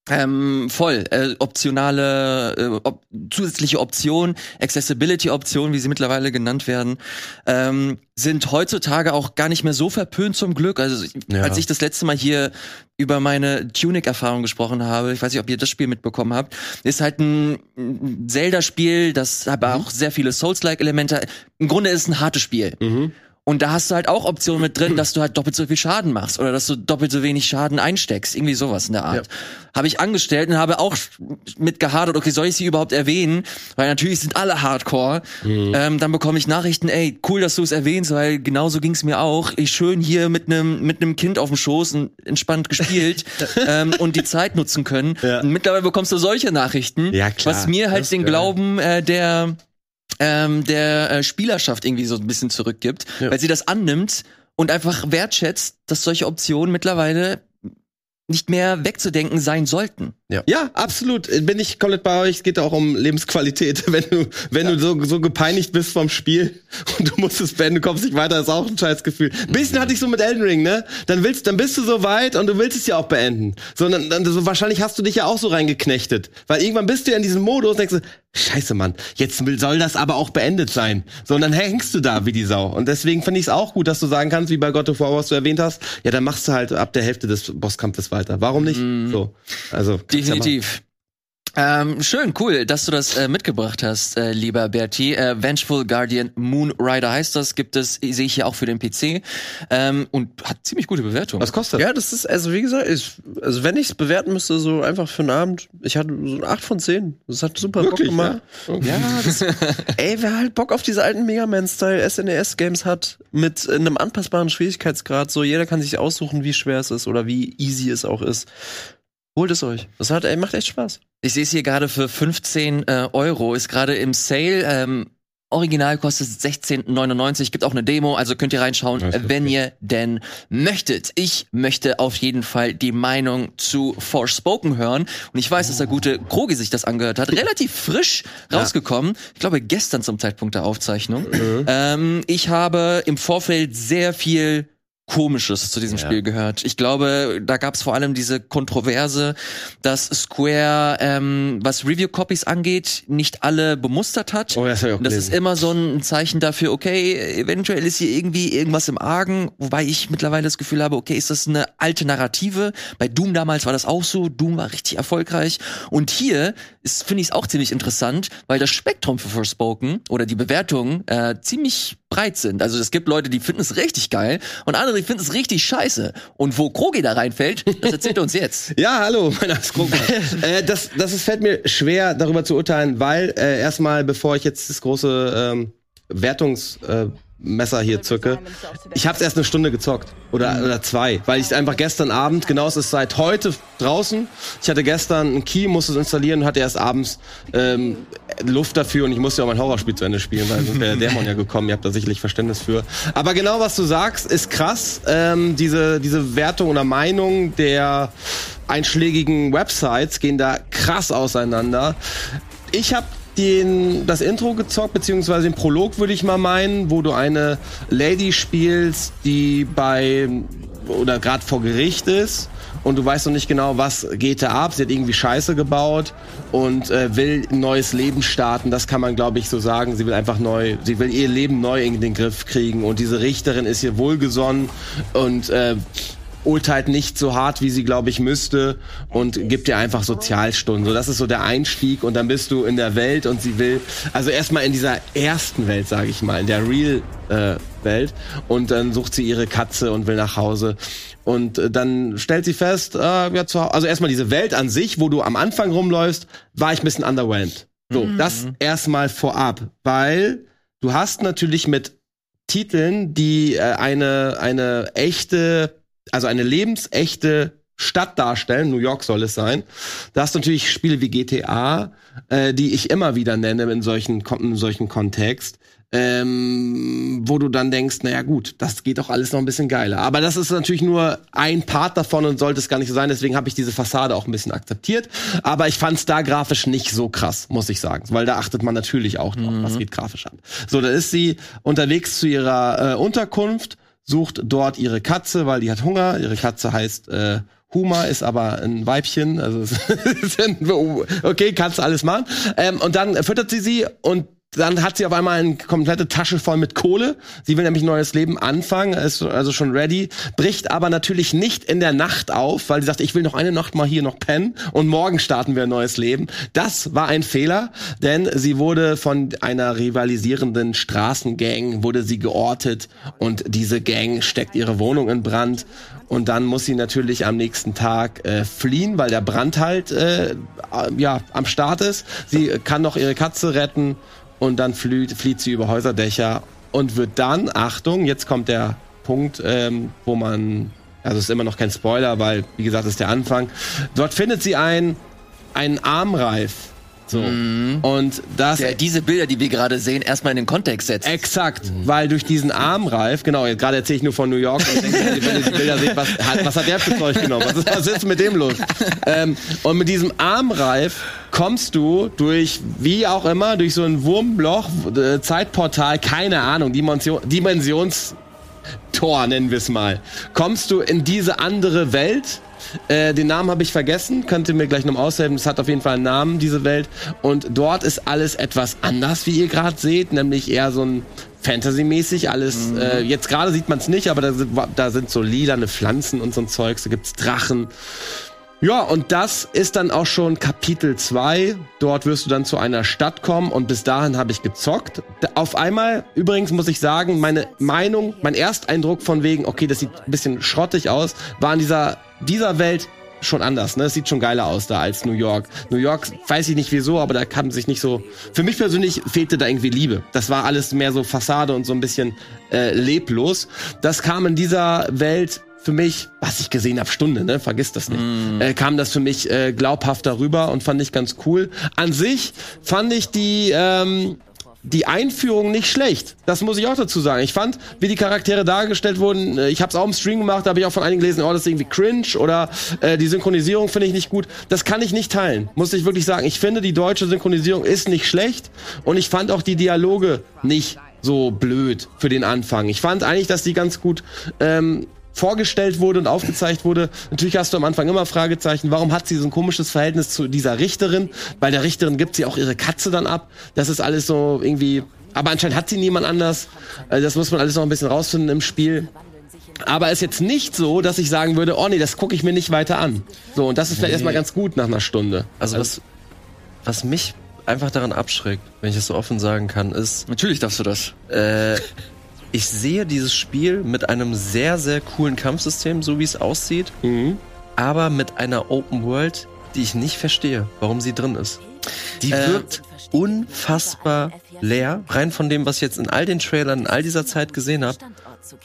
ähm, voll. Äh, optionale, äh, op zusätzliche Optionen, Accessibility-Optionen, wie sie mittlerweile genannt werden, ähm, sind heutzutage auch gar nicht mehr so verpönt zum Glück. Also Ja. als ich das letzte Mal hier über meine Tunic-Erfahrung gesprochen habe, ich weiß nicht, ob ihr das Spiel mitbekommen habt, ist halt ein ein Zelda-Spiel, das aber auch sehr viele Souls-like-Elemente. Im Grunde ist es ein hartes Spiel. Und da hast du halt auch Optionen mit drin, dass du halt doppelt so viel Schaden machst oder dass du doppelt so wenig Schaden einsteckst. Irgendwie sowas in der Art. Habe ich angestellt und habe auch mit gehadert, okay, soll ich sie überhaupt erwähnen? Weil natürlich sind alle Hardcore. Ähm, dann bekomme ich Nachrichten, ey, cool, dass du es erwähnst, weil genauso ging es mir auch. Ich schön hier mit einem mit einem Kind auf dem Schoß und entspannt gespielt ähm, und die Zeit nutzen können. Ja. Und mittlerweile bekommst du solche Nachrichten, Ja, was mir halt den geil. Glauben äh, der ähm, der äh, Spielerschaft irgendwie so ein bisschen zurückgibt, Ja. weil sie das annimmt und einfach wertschätzt, dass solche Optionen mittlerweile nicht mehr wegzudenken sein sollten. Ja, absolut. Bin ich komplett bei euch. Es geht auch um Lebensqualität. Wenn du, wenn du so, so gepeinigt bist vom Spiel und du musst es beenden, du kommst nicht weiter, ist auch ein scheiß Gefühl. Ein bisschen hatte ich so mit Elden Ring, ne? Dann willst, dann bist du so weit und du willst es ja auch beenden. So, dann, dann, so, wahrscheinlich hast du dich ja auch so reingeknechtet. Weil irgendwann bist du ja in diesem Modus und denkst du, Scheiße, Mann, jetzt soll das aber auch beendet sein. So, und dann hängst du da wie die Sau. Und deswegen finde ich es auch gut, dass du sagen kannst, wie bei God of War, was du erwähnt hast, ja, dann machst du halt ab der Hälfte des Bosskampfes weiter. Warum nicht? So, also. Ja. Definitiv. Ähm, schön, cool, dass du das äh, mitgebracht hast, äh, lieber Bertie. Äh, Vengeful Guardian Moonrider heißt das, gibt es, sehe ich hier auch für den PC ähm, und hat ziemlich gute Bewertungen. Was kostet? Ja, das ist, also wie gesagt, ich, also wenn ich es bewerten müsste, so einfach für einen Abend, ich hatte so ein 8 von 10. Das hat super Wirklich, Bock gemacht. Ja, das, ey, wer halt Bock auf diese alten Mega Man-Style SNES-Games hat, mit einem anpassbaren Schwierigkeitsgrad, so jeder kann sich aussuchen, wie schwer es ist oder wie easy es auch ist. Holt es euch. Das hat, ey, macht echt Spaß. Ich sehe es hier gerade für 15 äh, Euro, ist gerade im Sale. Ähm, Original kostet 16,99, gibt auch eine Demo, also könnt ihr reinschauen, Ja, wenn ihr denn möchtet. Ich möchte auf jeden Fall die Meinung zu Forspoken hören. Und ich weiß, dass der gute Krogi sich das angehört hat. Relativ frisch rausgekommen. Ich glaube, gestern zum Zeitpunkt der Aufzeichnung. Ähm, ich habe im Vorfeld sehr viel Komisches zu diesem Ja. Spiel gehört. Ich glaube, da gab es vor allem diese Kontroverse, dass Square, ähm, was Review-Copies angeht, nicht alle bemustert hat. Oh, das das gelesen. ist immer so ein Zeichen dafür, okay, eventuell ist hier irgendwie irgendwas im Argen, wobei ich mittlerweile das Gefühl habe, okay, ist das eine alte Narrative? Bei Doom damals war das auch so, Doom war richtig erfolgreich. Und hier finde ich es auch ziemlich interessant, weil das Spektrum für Forspoken oder die Bewertungen äh, ziemlich breit sind. Also es gibt Leute, die finden es richtig geil und andere, die finden es richtig scheiße. Und wo Krogi da reinfällt, das erzählt er uns jetzt. Ja, hallo, mein Name ist Krugmann. äh, das, das ist, fällt mir schwer, darüber zu urteilen, weil äh, erstmal, bevor ich jetzt das große ähm, Wertungsmesser äh, Messer hier zücke, ich habe es erst eine Stunde gezockt. Oder, oder zwei, weil ich einfach gestern Abend, genau es ist seit heute draußen, ich hatte gestern einen Key, musste es installieren und hatte erst abends ähm, Luft dafür und ich musste ja auch mein Horrorspiel zu Ende spielen, weil sonst wäre der Dämon ja gekommen, ihr habt da sicherlich Verständnis für. Aber genau was du sagst, ist krass, ähm, diese, diese Wertung oder Meinung der einschlägigen Websites gehen da krass auseinander. Ich habe den, das Intro gezockt, beziehungsweise den Prolog würde ich mal meinen, wo du eine Lady spielst, die bei oder gerade vor Gericht ist und du weißt noch nicht genau, was geht da ab. Sie hat irgendwie Scheiße gebaut und äh, will ein neues Leben starten. Das kann man, glaube ich, so sagen. Sie will einfach neu, sie will ihr Leben neu in den Griff kriegen und diese Richterin ist ihr wohlgesonnen und äh, urteilt nicht so hart, wie sie, glaube ich, müsste und gibt dir einfach Sozialstunden. So, das ist so der Einstieg und dann bist du in der Welt und sie will, also erstmal in dieser ersten Welt, sage ich mal, in der Real äh, Welt und dann sucht sie ihre Katze und will nach Hause und äh, dann stellt sie fest, äh, ja, zu, also erstmal diese Welt an sich, wo du am Anfang rumläufst, war ich ein bisschen underwhelmed. So, das erstmal vorab, weil du hast natürlich mit Titeln, die äh, eine eine echte, also eine lebensechte Stadt darstellen, New York soll es sein. Da hast du natürlich Spiele wie GTA, äh, die ich immer wieder nenne in solchen in solchen Kontext, ähm, wo du dann denkst, naja gut, das geht doch alles noch ein bisschen geiler. Aber das ist natürlich nur ein Part davon und sollte es gar nicht so sein. Deswegen habe ich diese Fassade auch ein bisschen akzeptiert. Aber ich fand es da grafisch nicht so krass, muss ich sagen, weil da achtet man natürlich auch drauf, was geht grafisch an. So, da ist sie unterwegs zu ihrer äh, Unterkunft, sucht dort ihre Katze, weil die hat Hunger. Ihre Katze heißt äh, Huma, ist aber ein Weibchen. Also okay, kannst alles machen. Ähm, und dann füttert sie sie und dann hat sie auf einmal eine komplette Tasche voll mit Kohle. Sie will nämlich ein neues Leben anfangen, ist also schon ready, bricht aber natürlich nicht in der Nacht auf, weil sie sagt, ich will noch eine Nacht mal hier noch pennen und morgen starten wir ein neues Leben. Das war ein Fehler, denn sie wurde von einer rivalisierenden Straßengang, wurde sie geortet und diese Gang steckt ihre Wohnung in Brand. Und dann muss sie natürlich am nächsten Tag äh, fliehen, weil der Brand halt äh, ja, am Start ist. Sie kann noch ihre Katze retten und dann flieht, flieht sie über Häuserdächer und wird dann, Achtung, jetzt kommt der Punkt, ähm, wo man, also es ist immer noch kein Spoiler, weil, wie gesagt, es ist der Anfang. Dort findet sie ein, einen Armreif So. Und das Der diese Bilder, die wir gerade sehen, erstmal in den Kontext setzt. Exakt, weil durch diesen Armreif, genau, jetzt gerade erzähle ich nur von New York, und denke, wenn ihr die Bilder seht, was, hat- was hat der für Zeug genommen? Was ist, was ist mit dem los? Ähm, und mit diesem Armreif kommst du durch, wie auch immer, durch so ein Wurmloch, äh, Zeitportal, keine Ahnung, Dimension, Dimensions... Tor, nennen wir es mal. Kommst du in diese andere Welt? Äh, den Namen habe ich vergessen, könnt ihr mir gleich noch aushelfen. Es hat auf jeden Fall einen Namen, diese Welt. Und dort ist alles etwas anders, wie ihr gerade seht, nämlich eher so ein Fantasy-mäßig alles. Äh, jetzt gerade sieht man es nicht, aber da sind, da sind so lilane Pflanzen und so ein Zeugs, da gibt's Drachen. Ja, und das ist dann auch schon Kapitel 2. Dort wirst du dann zu einer Stadt kommen und bis dahin habe ich gezockt. Auf einmal, übrigens muss ich sagen, meine Meinung, mein Ersteindruck von wegen, okay, das sieht ein bisschen schrottig aus, war in dieser, dieser Welt schon anders, ne? Es sieht schon geiler aus da als New York. New York, weiß ich nicht wieso, aber da kann sich nicht so. Für mich persönlich fehlte da irgendwie Liebe. Das war alles mehr so Fassade und so ein bisschen äh, leblos. Das kam in dieser Welt für mich, was ich gesehen habe, Stunde, ne, vergiss das nicht, äh, kam das für mich äh, glaubhafter rüber und fand ich ganz cool. An sich fand ich die ähm, die Einführung nicht schlecht. Das muss ich auch dazu sagen. Ich fand, wie die Charaktere dargestellt wurden, äh, ich habe es auch im Stream gemacht, da habe ich auch von einigen gelesen, oh, das ist irgendwie cringe oder äh, die Synchronisierung finde ich nicht gut. Das kann ich nicht teilen, muss ich wirklich sagen. Ich finde, die deutsche Synchronisierung ist nicht schlecht und ich fand auch die Dialoge nicht so blöd für den Anfang. Ich fand eigentlich, dass die ganz gut ähm, vorgestellt wurde und aufgezeigt wurde. Natürlich hast du am Anfang immer Fragezeichen, warum hat sie so ein komisches Verhältnis zu dieser Richterin? Bei der Richterin gibt sie auch ihre Katze dann ab. Das ist alles so irgendwie. Aber anscheinend hat sie niemand anders. Also das muss man alles noch ein bisschen rausfinden im Spiel. Aber ist jetzt nicht so, dass ich sagen würde, oh nee, das gucke ich mir nicht weiter an. So, und das ist vielleicht erstmal ganz gut nach einer Stunde. Also was, was mich einfach daran abschreckt, wenn ich es so offen sagen kann, ist, Natürlich darfst du das. äh, ich sehe dieses Spiel mit einem sehr, sehr coolen Kampfsystem, so wie es aussieht, Mhm. aber mit einer Open World, die ich nicht verstehe, warum sie drin ist. Die Äh, wirkt unfassbar leer, rein von dem, was ich jetzt in all den Trailern in all dieser Zeit gesehen habe.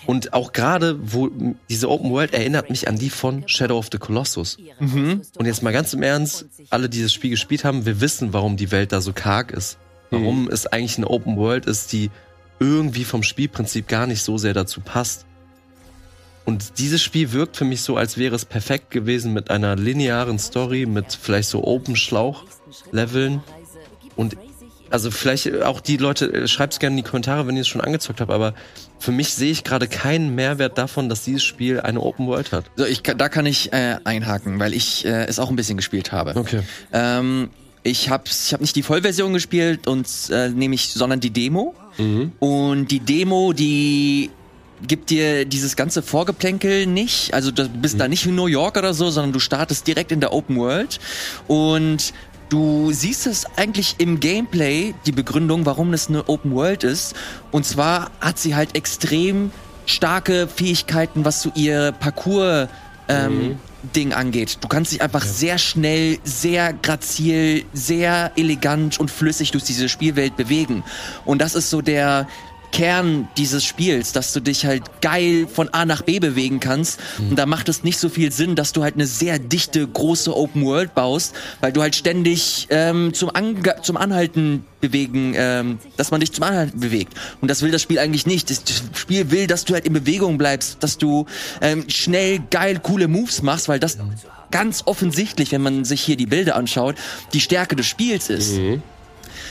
Und auch gerade, wo diese Open World erinnert mich an die von Shadow of the Colossus. Und jetzt mal ganz im Ernst, alle, die das Spiel gespielt haben, wir wissen, warum die Welt da so karg ist. Warum es eigentlich eine Open World ist, die irgendwie vom Spielprinzip gar nicht so sehr dazu passt. Und dieses Spiel wirkt für mich so, als wäre es perfekt gewesen mit einer linearen Story, mit vielleicht so Open-Schlauch-Leveln. Und also vielleicht auch die Leute, äh, schreibt's gerne in die Kommentare, wenn ihr es schon angezockt habt, aber für mich sehe ich gerade keinen Mehrwert davon, dass dieses Spiel eine Open World hat. So, ich, da kann ich äh, einhaken, weil ich äh, es auch ein bisschen gespielt habe. Okay. Ähm, ich habe ich hab nicht die Vollversion gespielt und äh, nämlich, sondern die Demo. Und die Demo, die gibt dir dieses ganze Vorgeplänkel nicht. Also du bist da nicht in New York oder so, sondern du startest direkt in der Open World und du siehst es eigentlich im Gameplay, die Begründung, warum das eine Open World ist. Und zwar hat sie halt extrem starke Fähigkeiten, was so ihr Parcours ähm, Ding angeht. Du kannst dich einfach sehr schnell, sehr grazil, sehr elegant und flüssig durch diese Spielwelt bewegen. Und das ist so der Kern dieses Spiels, dass du dich halt geil von A nach B bewegen kannst. Und da macht es nicht so viel Sinn, dass du halt eine sehr dichte, große Open World baust, weil du halt ständig ähm, zum, Ange zum Anhalten bewegen, ähm, dass man dich zum Anhalten bewegt. Und das will das Spiel eigentlich nicht. Das Spiel will, dass du halt in Bewegung bleibst, dass du ähm, schnell, geil, coole Moves machst, weil das ganz offensichtlich, wenn man sich hier die Bilder anschaut, die Stärke des Spiels ist.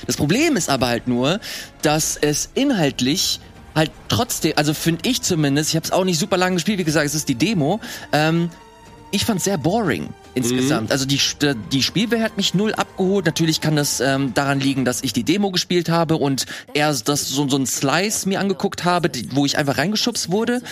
Das Problem ist aber halt nur, dass es inhaltlich halt trotzdem, also finde ich zumindest, ich habe es auch nicht super lange gespielt, wie gesagt, es ist die Demo, ähm, ich fand sehr boring insgesamt. Also die, die Spielwelt hat mich null abgeholt. Natürlich kann das ähm, daran liegen, dass ich die Demo gespielt habe und eher das, so, so ein Slice mir angeguckt habe, die, wo ich einfach reingeschubst wurde.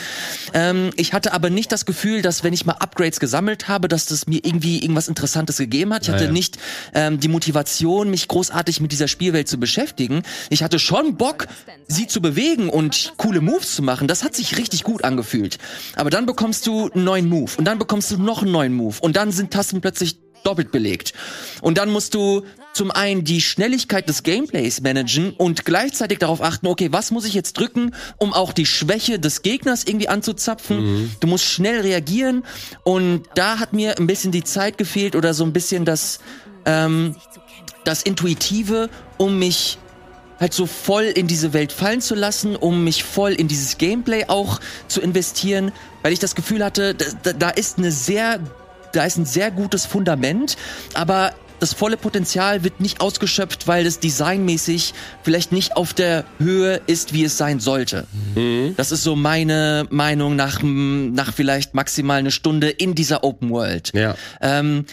Ähm, ich hatte aber nicht das Gefühl, dass wenn ich mal Upgrades gesammelt habe, dass das mir irgendwie irgendwas Interessantes gegeben hat. Ich hatte ja. nicht ähm, die Motivation, mich großartig mit dieser Spielwelt zu beschäftigen. Ich hatte schon Bock, sie zu bewegen und coole Moves zu machen. Das hat sich richtig gut angefühlt. Aber dann bekommst du einen neuen Move und dann bekommst du noch einen neuen Move und dann sind Tasten plötzlich doppelt belegt. Und dann musst du zum einen die Schnelligkeit des Gameplays managen und gleichzeitig darauf achten, okay, was muss ich jetzt drücken, um auch die Schwäche des Gegners irgendwie anzuzapfen. Du musst schnell reagieren und da hat mir ein bisschen die Zeit gefehlt oder so ein bisschen das, ähm, das Intuitive, um mich halt so voll in diese Welt fallen zu lassen, um mich voll in dieses Gameplay auch zu investieren, weil ich das Gefühl hatte, da, da ist eine sehr, da ist ein sehr gutes Fundament, aber das volle Potenzial wird nicht ausgeschöpft, weil es designmäßig vielleicht nicht auf der Höhe ist, wie es sein sollte. Mhm. Das ist so meine Meinung nach, nach vielleicht maximal eine Stunde in dieser Open World. Ja. Ähm,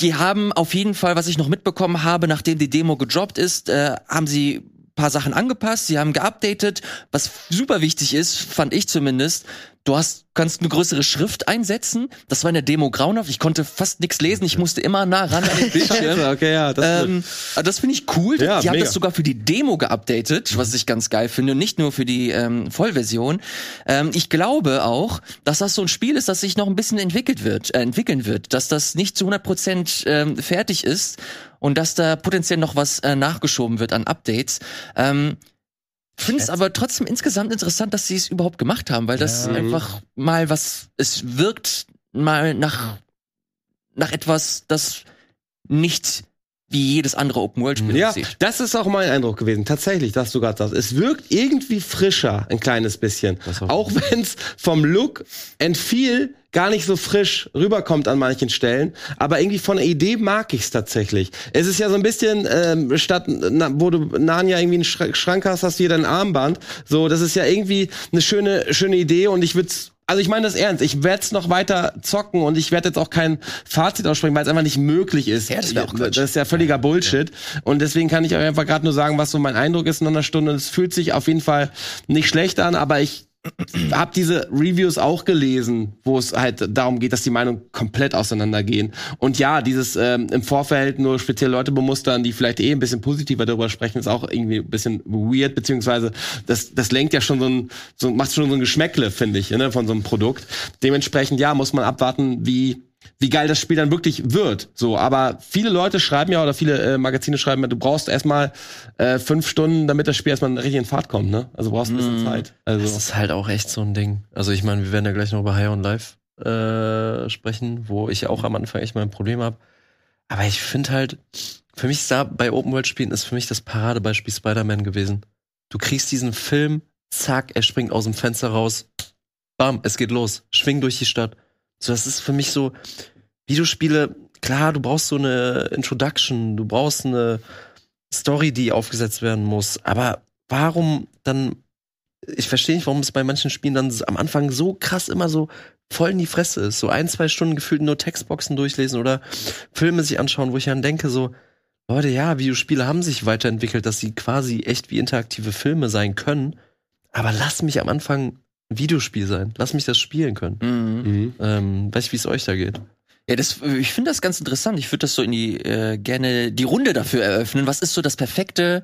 die haben auf jeden Fall, was ich noch mitbekommen habe, nachdem die Demo gedroppt ist, äh, haben sie paar Sachen angepasst, sie haben geupdatet. Was super wichtig ist, fand ich zumindest, du hast kannst eine größere Schrift einsetzen. Das war in der Demo grauenhaft. Ich konnte fast nichts lesen. Ich musste immer nah ran an den Bildschirm. okay, ja, das Ähm, das finde ich cool. Ja, die haben das sogar für die Demo geupdatet, was ich ganz geil finde und nicht nur für die ähm, Vollversion. Ähm, ich glaube auch, dass das so ein Spiel ist, das sich noch ein bisschen entwickelt wird, äh, entwickeln wird, dass das nicht zu 100 Prozent ähm, fertig ist und dass da potenziell noch was äh, nachgeschoben wird an Updates. Ähm, Finde es aber trotzdem insgesamt interessant, dass sie es überhaupt gemacht haben, weil das Ja. einfach mal was, es wirkt mal nach, nach etwas, das nicht wie jedes andere Open-World-Spiel Ja, aussieht. das ist auch mein Eindruck gewesen. Tatsächlich, dass du gerade sagst. Es wirkt irgendwie frischer, ein kleines bisschen. Auch. Auch wenn es vom Look and Feel gar nicht so frisch rüberkommt an manchen Stellen. Aber irgendwie von der Idee mag ich's tatsächlich. Es ist ja so ein bisschen, ähm, statt, na, wo du Narnia irgendwie einen Schra- Schrank hast, hast du hier dein Armband. So, das ist ja irgendwie eine schöne, schöne Idee und ich würde also ich meine das ernst. Ich werde es noch weiter zocken und ich werde jetzt auch kein Fazit aussprechen, weil es einfach nicht möglich ist. Ja, das auch Quatsch. Das ist ja völliger Bullshit. Und deswegen kann ich euch einfach gerade nur sagen, was so mein Eindruck ist in einer Stunde. Es fühlt sich auf jeden Fall nicht schlecht an, aber ich habe diese Reviews auch gelesen, wo es halt darum geht, dass die Meinungen komplett auseinandergehen. Und ja, dieses ähm, im Vorfeld nur spezielle Leute bemustern, die vielleicht eh ein bisschen positiver darüber sprechen, ist auch irgendwie ein bisschen weird, beziehungsweise das, das lenkt ja schon so ein, so, macht schon so ein Geschmäckle, finde ich, ne, von so einem Produkt. Dementsprechend, ja, muss man abwarten, wie wie geil das Spiel dann wirklich wird. So, aber viele Leute schreiben ja oder viele äh, Magazine schreiben, ja, du brauchst erstmal äh, fünf Stunden, damit das Spiel erstmal richtig in Fahrt kommt, ne? Also brauchst ein bisschen Zeit. Das Also ist halt auch echt so ein Ding. Also ich meine, wir werden ja gleich noch über High on Life äh, sprechen, wo ich auch am Anfang echt mal ein Problem habe. Aber ich finde halt, für mich ist da bei Open World Spielen ist für mich das Paradebeispiel Spider-Man gewesen. Du kriegst diesen Film, zack, er springt aus dem Fenster raus, bam, es geht los, schwing durch die Stadt. So, das ist für mich so Videospiele. Klar, du brauchst so eine Introduction, du brauchst eine Story, die aufgesetzt werden muss. Aber warum dann ich verstehe nicht, warum es bei manchen Spielen dann am Anfang so krass immer so voll in die Fresse ist. So ein, zwei Stunden gefühlt nur Textboxen durchlesen oder Filme sich anschauen, wo ich dann denke, so, Leute, ja, Videospiele haben sich weiterentwickelt, dass sie quasi echt wie interaktive Filme sein können. Aber lass mich am Anfang Videospiel sein. Lass mich das spielen können. Mhm. mhm. Ähm, weiß ich, wie es euch da geht. Ja, das, ich finde das ganz interessant. Ich würde das so in die äh, gerne die Runde dafür eröffnen. Was ist so das perfekte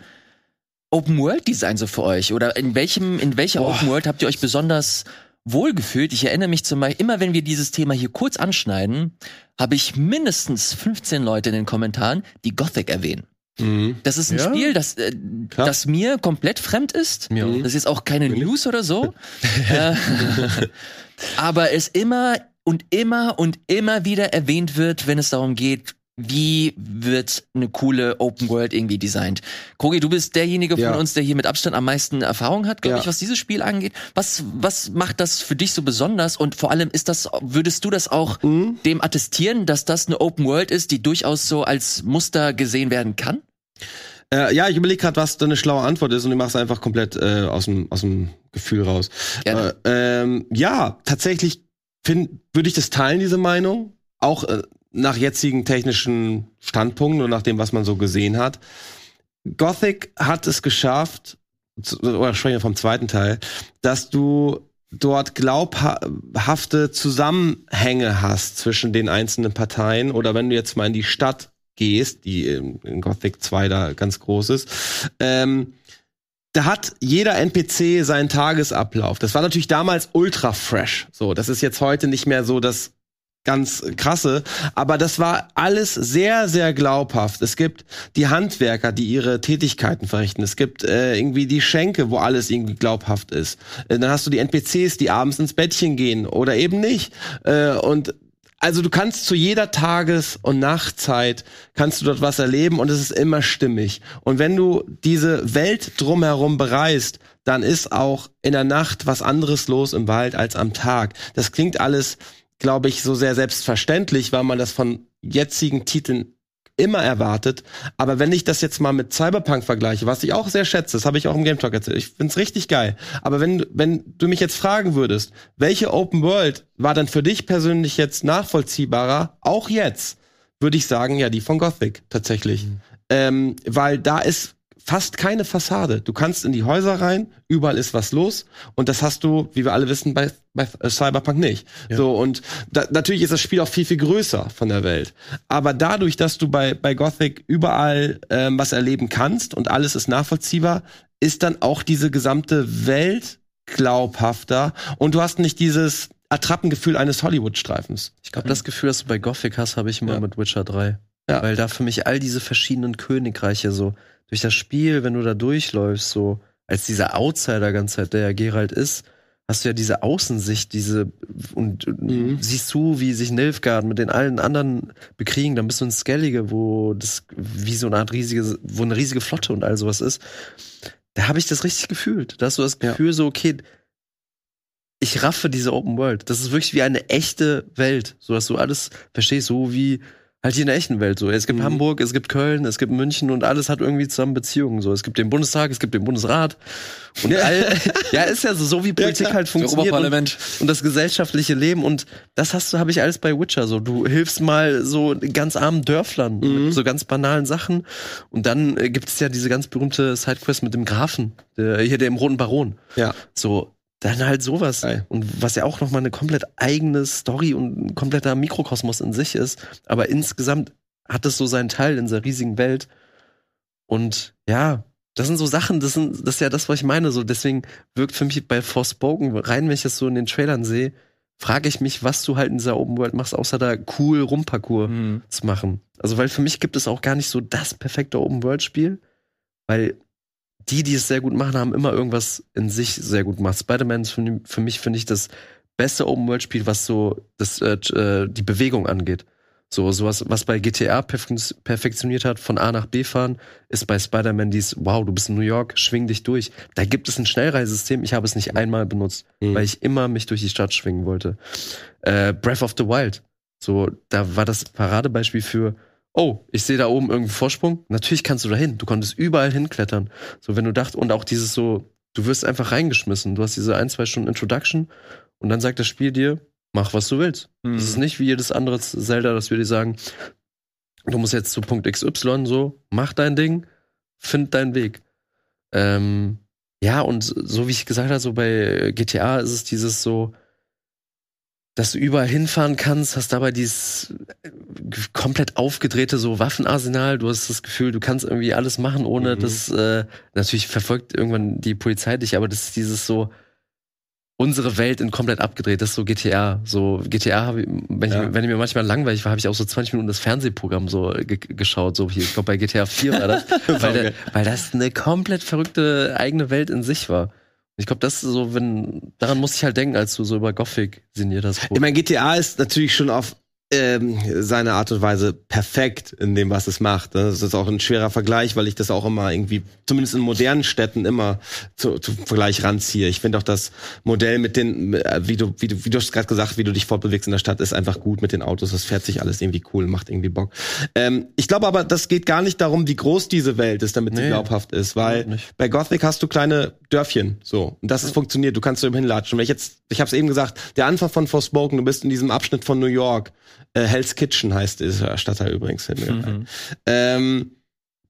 Open World Design so für euch? Oder in welchem in welcher Boah. Open World habt ihr euch besonders wohlgefühlt? Ich erinnere mich zum Beispiel immer, wenn wir dieses Thema hier kurz anschneiden, habe ich mindestens 15 Leute in den Kommentaren, die Gothic erwähnen. Mhm. Das ist ein Ja? Spiel, das, äh, das mir komplett fremd ist. Mir auch. Das ist jetzt auch keine News oder so. äh, aber es immer und immer und immer wieder erwähnt wird, wenn es darum geht, wie wird eine coole Open World irgendwie designt. Kogi, du bist derjenige Ja. von uns, der hier mit Abstand am meisten Erfahrung hat, glaube Ja. ich, was dieses Spiel angeht. Was, was macht das für dich so besonders? Und vor allem ist das, würdest du das auch Mhm. dem attestieren, dass das eine Open World ist, die durchaus so als Muster gesehen werden kann? Äh, ja, ich überlege gerade, was da eine schlaue Antwort ist und ich mach's einfach komplett äh, aus dem aus dem Gefühl raus. Äh, ähm, ja, tatsächlich würde ich das teilen, diese Meinung. Auch äh, nach jetzigen technischen Standpunkten und nach dem, was man so gesehen hat. Gothic hat es geschafft, oder sprechen wir vom zweiten Teil, dass du dort glaubhafte Zusammenhänge hast zwischen den einzelnen Parteien oder wenn du jetzt mal in die Stadt gehst, die in in Gothic 2 da ganz groß ist, ähm, da hat jeder NPC seinen Tagesablauf. Das war natürlich damals ultra fresh. So, das ist jetzt heute nicht mehr so das ganz krasse, aber das war alles sehr, sehr glaubhaft. Es gibt die Handwerker, die ihre Tätigkeiten verrichten. Es gibt äh, irgendwie die Schenke, wo alles irgendwie glaubhaft ist. Äh, dann hast du die NPCs, die abends ins Bettchen gehen oder eben nicht. Äh, und also du kannst zu jeder Tages- und Nachtzeit kannst du dort was erleben und es ist immer stimmig. Und wenn du diese Welt drumherum bereist, dann ist auch in der Nacht was anderes los im Wald als am Tag. Das klingt alles, glaube ich, so sehr selbstverständlich, weil man das von jetzigen Titeln immer erwartet. Aber wenn ich das jetzt mal mit Cyberpunk vergleiche, was ich auch sehr schätze, das habe ich auch im Game Talk erzählt, ich find's richtig geil. Aber wenn, wenn du mich jetzt fragen würdest, welche Open World war dann für dich persönlich jetzt nachvollziehbarer, auch jetzt, würde ich sagen, ja, die von Gothic tatsächlich. Ähm, weil da ist fast keine Fassade. Du kannst in die Häuser rein, überall ist was los und das hast du, wie wir alle wissen, bei, bei Cyberpunk nicht. So und da, natürlich ist das Spiel auch viel viel größer von der Welt, aber dadurch, dass du bei bei Gothic überall ähm, was erleben kannst und alles ist nachvollziehbar, ist dann auch diese gesamte Welt glaubhafter und du hast nicht dieses Attrappengefühl eines Hollywood-Streifens. Ich glaube, das Gefühl, das du bei Gothic hast, habe ich immer Ja. mit Witcher 3. Ja. Weil da für mich all diese verschiedenen Königreiche so durch das Spiel, wenn du da durchläufst, so als dieser Outsider ganze Zeit, der ja Geralt ist, hast du ja diese Außensicht, diese und Mhm. siehst du, wie sich Nilfgaard mit den allen anderen bekriegen, dann bist du in Skellige, wo das wie so eine Art riesige, wo eine riesige Flotte und all sowas ist. Da habe ich das richtig gefühlt. Da hast du das Ja. Gefühl so, okay, ich raffe diese Open World. Das ist wirklich wie eine echte Welt, so dass du alles verstehst, so wie halt hier in der echten Welt so. Es gibt Mhm. Hamburg, es gibt Köln, es gibt München und alles hat irgendwie zusammen Beziehungen so. Es gibt den Bundestag, es gibt den Bundesrat und all, ja, ist ja so, so wie Politik klar. halt funktioniert und, und das gesellschaftliche Leben und das hast du habe ich alles bei Witcher so. Du hilfst mal so ganz armen Dörflern Mhm. so ganz banalen Sachen und dann äh, gibt es ja diese ganz berühmte Sidequest mit dem Grafen, der, hier dem roten Baron. Ja. So, dann halt sowas. Geil. Und was ja auch nochmal eine komplett eigene Story und ein kompletter Mikrokosmos in sich ist. Aber insgesamt hat es so seinen Teil in dieser riesigen Welt. Und ja, das sind so Sachen, das, sind, das ist ja das, was ich meine. So, deswegen wirkt für mich bei Forspoken, rein, wenn ich das so in den Trailern sehe, frage ich mich, was du halt in dieser Open World machst, außer da cool Rumparcours Mhm. zu machen. Also, weil für mich gibt es auch gar nicht so das perfekte Open-World-Spiel, weil die, die es sehr gut machen, haben immer irgendwas in sich sehr gut gemacht. Spider-Man ist für, für mich, finde ich, das beste Open-World-Spiel, was so das, äh, äh, die Bewegung angeht. So, sowas, was bei GTA perf- perfektioniert hat, von A nach B fahren, ist bei Spider-Man dies, wow, du bist in New York, schwing dich durch. Da gibt es ein Schnellreisesystem, ich habe es nicht einmal benutzt, Mhm. weil ich immer mich durch die Stadt schwingen wollte. Äh, Breath of the Wild, so, da war das Paradebeispiel für, oh, ich sehe da oben irgendeinen Vorsprung. Natürlich kannst du da hin. Du konntest überall hinklettern. So, wenn du dacht, und auch dieses so, du wirst einfach reingeschmissen. Du hast diese ein, zwei Stunden Introduction und dann sagt das Spiel dir, mach was du willst. Mhm. Das ist nicht wie jedes andere Zelda, dass wir dir sagen, du musst jetzt zu Punkt XY so, mach dein Ding, find deinen Weg. Ähm, ja, und so wie ich gesagt habe, so bei GTA ist es dieses so, dass du überall hinfahren kannst, hast dabei dieses äh, komplett aufgedrehte so Waffenarsenal. Du hast das Gefühl, du kannst irgendwie alles machen, ohne Mhm. dass äh, natürlich verfolgt irgendwann die Polizei dich, aber das ist dieses so unsere Welt in komplett abgedreht. Das ist so GTA. So GTA, hab ich, wenn, Ja. ich, wenn ich mir manchmal langweilig war, habe ich auch so 20 Minuten das Fernsehprogramm so ge geschaut. So hier, ich glaube bei GTA 4 war das, weil, der, weil das eine komplett verrückte eigene Welt in sich war. Ich glaube, das ist so, wenn daran musste ich halt denken, als du so über Gothic sinniert hast. Ich meine, GTA ist natürlich schon auf ähm, seine Art und Weise perfekt in dem, was es macht. Das ist auch ein schwerer Vergleich, weil ich das auch immer irgendwie, zumindest in modernen Städten, immer zu, zum Vergleich ranziehe. Ich finde auch das Modell mit den, äh, wie du, wie du, wie du hast gerade gesagt, wie du dich fortbewegst in der Stadt, ist einfach gut mit den Autos. Das fährt sich alles irgendwie cool, macht irgendwie Bock. Ähm, ich glaube aber, das geht gar nicht darum, wie groß diese Welt ist, damit sie Nee. glaubhaft ist, weil bei Gothic hast du kleine Dörfchen, so. Und das ist funktioniert. Du kannst so hinlatschen. Wenn ich jetzt, ich habe es eben gesagt, der Anfang von Forspoken, du bist in diesem Abschnitt von New York. Äh, Hell's Kitchen heißt dieser Stadtteil übrigens. Mhm. Ähm,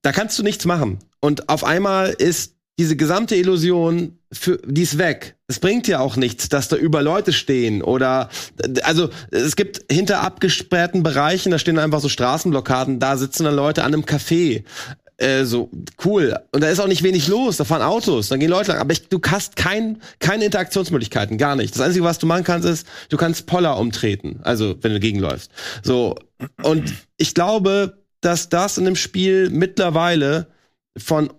da kannst du nichts machen. Und auf einmal ist diese gesamte Illusion, für, die ist weg. Es bringt dir auch nichts, dass da über Leute stehen oder, also, es gibt hinter abgesperrten Bereichen, da stehen einfach so Straßenblockaden, da sitzen dann Leute an einem Café. Äh, so, cool. Und da ist auch nicht wenig los, da fahren Autos, da gehen Leute lang. Aber ich, du hast kein, keine Interaktionsmöglichkeiten, gar nicht. Das Einzige, was du machen kannst, ist, du kannst Poller umtreten. Also, wenn du gegenläufst. So. Und ich glaube, dass das in dem Spiel mittlerweile von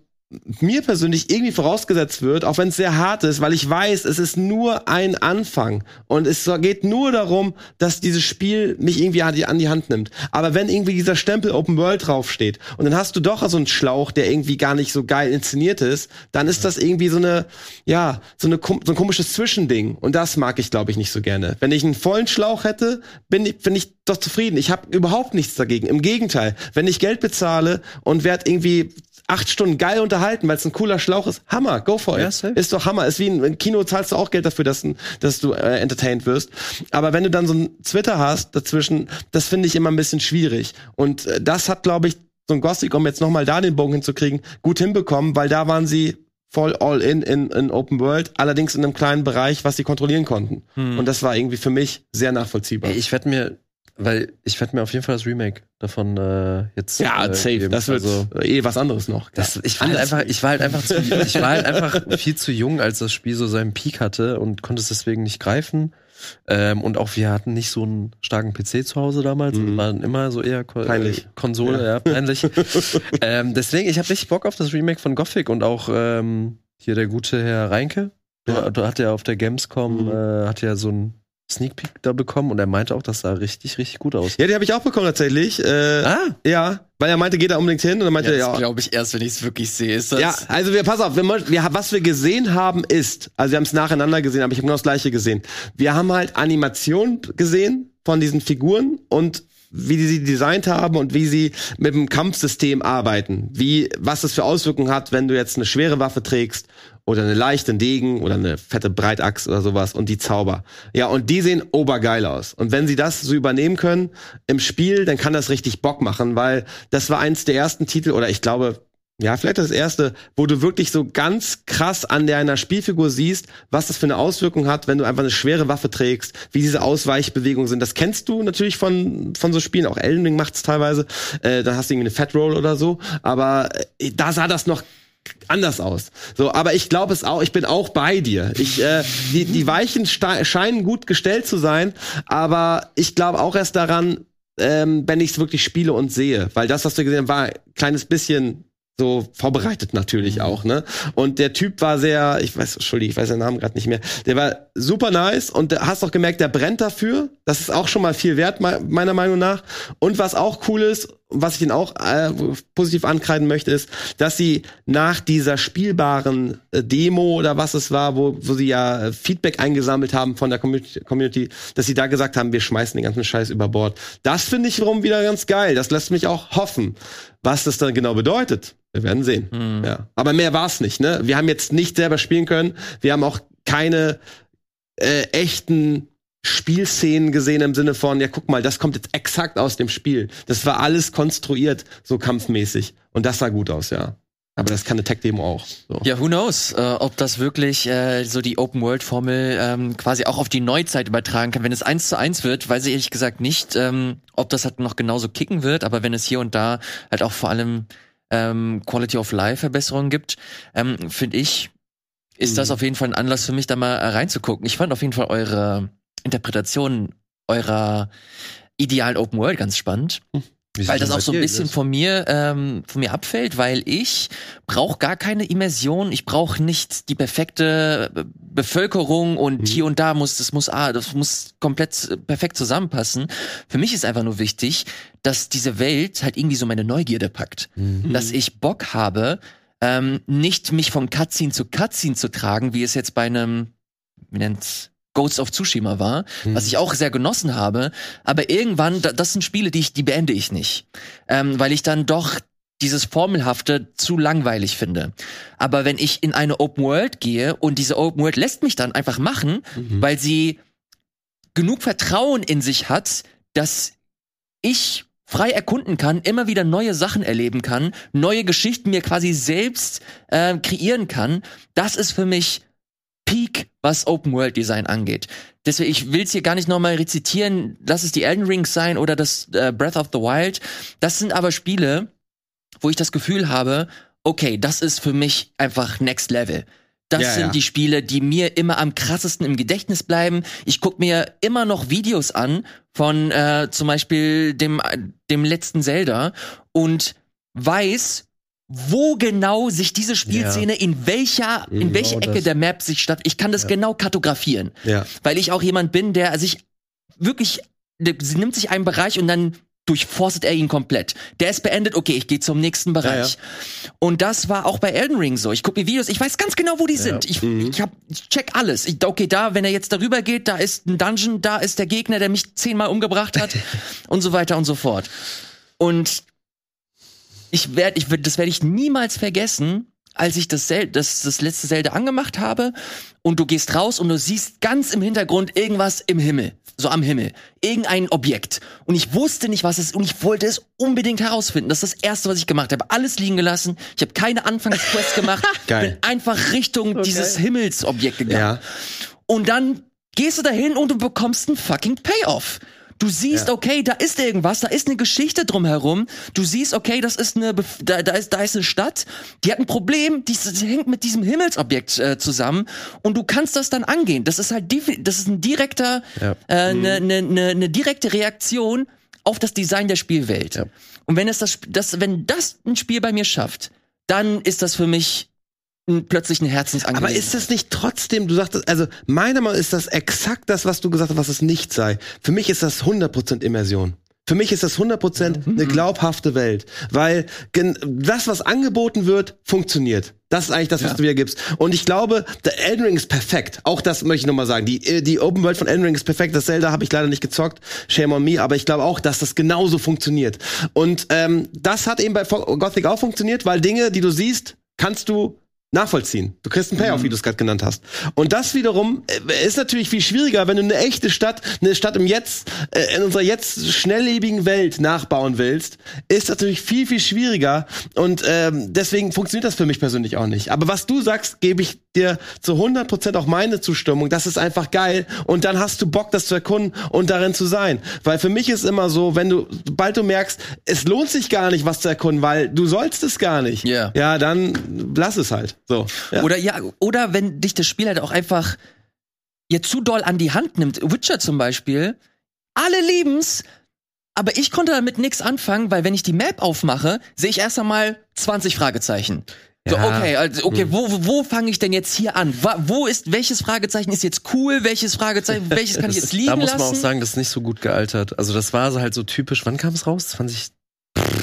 mir persönlich irgendwie vorausgesetzt wird, auch wenn es sehr hart ist, weil ich weiß, es ist nur ein Anfang und es geht nur darum, dass dieses Spiel mich irgendwie an die, an die Hand nimmt. Aber wenn irgendwie dieser Stempel Open World draufsteht und dann hast du doch so einen Schlauch, der irgendwie gar nicht so geil inszeniert ist, dann ist das irgendwie so eine, ja, so, eine, so ein komisches Zwischending und das mag ich, glaube ich, nicht so gerne. Wenn ich einen vollen Schlauch hätte, bin bin ich doch zufrieden. Ich habe überhaupt nichts dagegen. Im Gegenteil, wenn ich Geld bezahle und werde irgendwie acht Stunden geil unterhalten, weil es ein cooler Schlauch ist. Hammer, go for it. Ja, ist doch Hammer. Ist wie ein, ein Kino zahlst du auch Geld dafür, dass, dass du äh, entertained wirst. Aber wenn du dann so ein Twitter hast dazwischen, das finde ich immer ein bisschen schwierig. Und äh, das hat, glaube ich, so ein Gothic, um jetzt nochmal da den Bogen hinzukriegen, gut hinbekommen, weil da waren sie voll all in, in in Open World, allerdings in einem kleinen Bereich, was sie kontrollieren konnten. Hm. Und das war irgendwie für mich sehr nachvollziehbar. Ich werde mir, weil ich werde mir auf jeden Fall das Remake davon äh, jetzt ja, äh, safe. geben. Das wird Also, eh was anderes noch. das, ich war halt einfach, ich war halt einfach zu, ich war halt einfach viel zu jung, als das Spiel so seinen Peak hatte und konnte es deswegen nicht greifen. Ähm, und auch wir hatten nicht so einen starken PC zu Hause damals, Mhm. wir waren immer so eher Ko Peinlich. äh, Konsole, ja, peinlich. ähm, deswegen, ich habe richtig Bock auf das Remake von Gothic und auch ähm, hier der gute Herr Reinke. Ja. Da, hat er auf der Gamescom Mhm. äh, hat ja so ein Sneak Peek da bekommen und er meinte auch, das sah richtig, richtig gut aus. Ja, die habe ich auch bekommen tatsächlich. Äh, Ah, Ja, weil er meinte, geht da unbedingt hin und dann meinte Ja, er, das ja. glaube ich erst, wenn ich es wirklich sehe. Ist das Ja, also wir, pass auf, wir, wir, was wir gesehen haben ist, also wir haben es nacheinander gesehen, aber ich habe genau das gleiche gesehen. Wir haben halt Animation gesehen von diesen Figuren und wie die sie designt haben und wie sie mit dem Kampfsystem arbeiten. Wie, was das für Auswirkungen hat, wenn du jetzt eine schwere Waffe trägst oder eine leichte Degen oder eine fette Breitachs oder sowas und die Zauber. Ja, und die sehen obergeil aus. Und wenn sie das so übernehmen können im Spiel, dann kann das richtig Bock machen, weil das war eins der ersten Titel oder ich glaube, ja, vielleicht das erste, wo du wirklich so ganz krass an deiner Spielfigur siehst, was das für eine Auswirkung hat, wenn du einfach eine schwere Waffe trägst, wie diese Ausweichbewegungen sind. Das kennst du natürlich von, von so Spielen, auch Elden Ring macht's teilweise, äh, da hast du irgendwie eine Fat Roll oder so, aber äh, da sah das noch anders aus. So, aber ich glaube es auch, ich bin auch bei dir. Ich, äh, die, die Weichen scheinen gut gestellt zu sein, aber ich glaube auch erst daran, ähm, wenn ich es wirklich spiele und sehe. Weil das, was wir gesehen haben, war ein kleines bisschen so vorbereitet natürlich auch, ne? Und der Typ war sehr, ich weiß, Entschuldigung, ich weiß seinen Namen gerade nicht mehr. Der war super nice und hast auch gemerkt, der brennt dafür. Das ist auch schon mal viel wert, me- meiner Meinung nach. Und was auch cool ist, was ich ihn auch äh, positiv ankreiden möchte, ist, dass sie nach dieser spielbaren äh, Demo oder was es war, wo, wo sie ja äh, Feedback eingesammelt haben von der Community, Community, dass sie da gesagt haben, wir schmeißen den ganzen Scheiß über Bord. Das finde ich wiederum wieder ganz geil. Das lässt mich auch hoffen. Was das dann genau bedeutet, wir werden sehen. Hm. Ja. Aber mehr war's nicht, ne? Wir haben jetzt nicht selber spielen können. Wir haben auch keine äh, echten Spielszenen gesehen im Sinne von, ja, guck mal, das kommt jetzt exakt aus dem Spiel. Das war alles konstruiert, so kampfmäßig. Und das sah gut aus, ja. Aber das kann eine Tech-Demo auch. So. Ja, who knows, äh, ob das wirklich äh, so die Open-World-Formel ähm, quasi auch auf die Neuzeit übertragen kann. Wenn es eins zu eins wird, weiß ich ehrlich gesagt nicht, ähm, ob das halt noch genauso kicken wird, aber wenn es hier und da halt auch vor allem ähm, Quality of Life Verbesserungen gibt, ähm, finde ich, ist das Mhm. auf jeden Fall ein Anlass für mich, da mal äh, reinzugucken. Ich fand auf jeden Fall eure Interpretation eurer idealen Open World ganz spannend. Wie Weil das auch so ein bisschen von mir, ähm, von mir abfällt, weil ich brauche gar keine Immersion, ich brauche nicht die perfekte Be- Bevölkerung und Mhm. hier und da muss das muss ah, das muss komplett äh, perfekt zusammenpassen. Für mich ist einfach nur wichtig, dass diese Welt halt irgendwie so meine Neugierde packt, Mhm. dass ich Bock habe, ähm, nicht mich von Cutscene zu Cutscene zu tragen, wie es jetzt bei einem wie nennt's Ghost of Tsushima war, Mhm. was ich auch sehr genossen habe. Aber irgendwann, da, das sind Spiele, die ich, die beende ich nicht, ähm, weil ich dann doch dieses Formelhafte zu langweilig finde. Aber wenn ich in eine Open World gehe und diese Open World lässt mich dann einfach machen, Mhm. weil sie genug Vertrauen in sich hat, dass ich frei erkunden kann, immer wieder neue Sachen erleben kann, neue Geschichten mir quasi selbst äh, kreieren kann, das ist für mich Peak, was Open World Design angeht. Deswegen, ich will es hier gar nicht nochmal rezitieren, lass es die Elden Rings sein oder das äh, Breath of the Wild. Das sind aber Spiele, wo ich das Gefühl habe, okay, das ist für mich einfach Next Level. Das Ja, sind ja. die Spiele, die mir immer am krassesten im Gedächtnis bleiben. Ich guck mir immer noch Videos an von äh, zum Beispiel dem, dem letzten Zelda und weiß, wo genau sich diese Spielszene in welcher, in welche Genau Ecke das. der Map sich statt. Ich kann das genau kartografieren. Ja. Weil ich auch jemand bin, der sich wirklich, der, sie nimmt sich einen Bereich und dann durchforstet er ihn komplett. Der ist beendet, okay, ich gehe zum nächsten Bereich. Und das war auch bei Elden Ring so. Ich gucke mir Videos, ich weiß ganz genau, wo die sind. Ich, ich, hab, ich check alles. Ich, okay, da, wenn er jetzt darüber geht, da ist ein Dungeon, da ist der Gegner, der mich zehnmal umgebracht hat und so weiter und so fort. Und ich werde, ich das werde ich niemals vergessen, als ich das, Zel das, das letzte Zelda angemacht habe und du gehst raus und du siehst ganz im Hintergrund irgendwas im Himmel, so am Himmel, irgendein Objekt. Und ich wusste nicht, was es ist und ich wollte es unbedingt herausfinden. Das ist das Erste, was ich gemacht habe. Alles liegen gelassen. Ich habe keine Anfangsquest gemacht. Geil. Bin einfach Richtung dieses Himmelsobjekt gegangen. Ja. Und dann gehst du dahin und du bekommst einen fucking Payoff. Du siehst, Ja. okay, da ist irgendwas, da ist eine Geschichte drumherum. Du siehst, okay, das ist eine, Bef- da, da ist, da ist eine Stadt, die hat ein Problem, die, die hängt mit diesem Himmelsobjekt äh, zusammen und du kannst das dann angehen. Das ist halt, das ist ein direkter, Ja. äh, eine ne, ne, ne direkte Reaktion auf das Design der Spielwelt. Ja. Und wenn es das, das, wenn das ein Spiel bei mir schafft, dann ist das für mich plötzlich eine Aber Herzensangelegenheit. ist das nicht trotzdem, du sagtest, also meiner Meinung nach ist das exakt das, was du gesagt hast, was es nicht sei. Für mich ist das 100% Immersion. Für mich ist das 100% eine glaubhafte Welt, weil das, was angeboten wird, funktioniert. Das ist eigentlich das, was Ja. du wieder gibst. Und ich glaube, der Elden Ring ist perfekt. Auch das möchte ich nochmal sagen. Die, äh, die Open World von Elden Ring ist perfekt. Das Zelda habe ich leider nicht gezockt. Shame on me. Aber ich glaube auch, dass das genauso funktioniert. Und ähm, das hat eben bei Gothic auch funktioniert, weil Dinge, die du siehst, kannst du nachvollziehen. Du kriegst einen Payoff, wie du es gerade genannt hast. Und das wiederum äh, ist natürlich viel schwieriger, wenn du eine echte Stadt, eine Stadt im Jetzt, äh, in unserer jetzt schnelllebigen Welt nachbauen willst, ist natürlich viel, viel schwieriger. Und ähm, deswegen funktioniert das für mich persönlich auch nicht. Aber was du sagst, gebe ich dir zu 100% auch meine Zustimmung. Das ist einfach geil. Und dann hast du Bock, das zu erkunden und darin zu sein. Weil für mich ist immer so, wenn du, sobald du merkst, es lohnt sich gar nicht, was zu erkunden, weil du sollst es gar nicht. Ja. Ja, dann lass es halt. So. Ja. Oder ja, oder wenn dich das Spiel halt auch einfach ja zu doll an die Hand nimmt. Witcher zum Beispiel. Alle lieben's, aber ich konnte damit nichts anfangen, weil wenn ich die Map aufmache, sehe ich erst einmal 20 Fragezeichen. So, Ja. okay, also, okay, wo, wo, wo fange ich denn jetzt hier an? Wo ist, welches Fragezeichen ist jetzt cool? Welches Fragezeichen, welches kann ich jetzt liegen da muss lassen? man auch sagen, das ist nicht so gut gealtert. Also das war so halt so typisch. Wann kam es raus? 20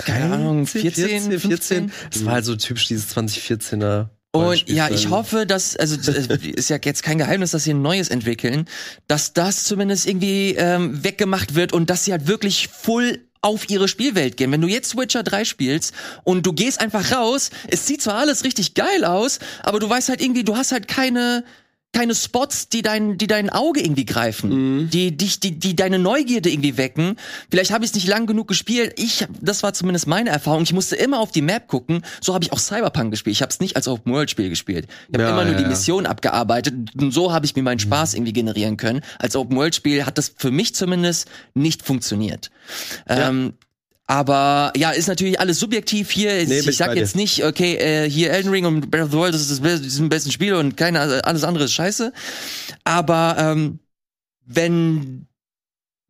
Keine Ahnung, 14, 14, 15? Das war halt so typisch dieses 2014er. Und ja, ich hoffe, dass, also es ist ja jetzt kein Geheimnis, dass sie ein neues entwickeln, dass das zumindest irgendwie ähm, weggemacht wird und dass sie halt wirklich full auf ihre Spielwelt gehen. Wenn du jetzt Witcher 3 spielst und du gehst einfach raus, es sieht zwar alles richtig geil aus, aber du weißt halt irgendwie, du hast halt keine keine Spots, die dein, die dein Auge irgendwie greifen, die dich, die, die deine Neugierde irgendwie wecken. Vielleicht habe ich es nicht lang genug gespielt. Ich, das war zumindest meine Erfahrung. Ich musste immer auf die Map gucken. So habe ich auch Cyberpunk gespielt. Ich habe es nicht als Open World Spiel gespielt. Ich habe Ja, immer nur ja, die ja. Mission abgearbeitet. Und so habe ich mir meinen Spaß irgendwie generieren können. Als Open World Spiel hat das für mich zumindest nicht funktioniert. Ähm, aber ja, ist natürlich alles subjektiv hier. Nee, ich sag jetzt dir. nicht, okay, äh, hier Elden Ring und Breath of the Wild, das ist das sind die besten Spiele und keine, alles andere ist scheiße. Aber ähm, wenn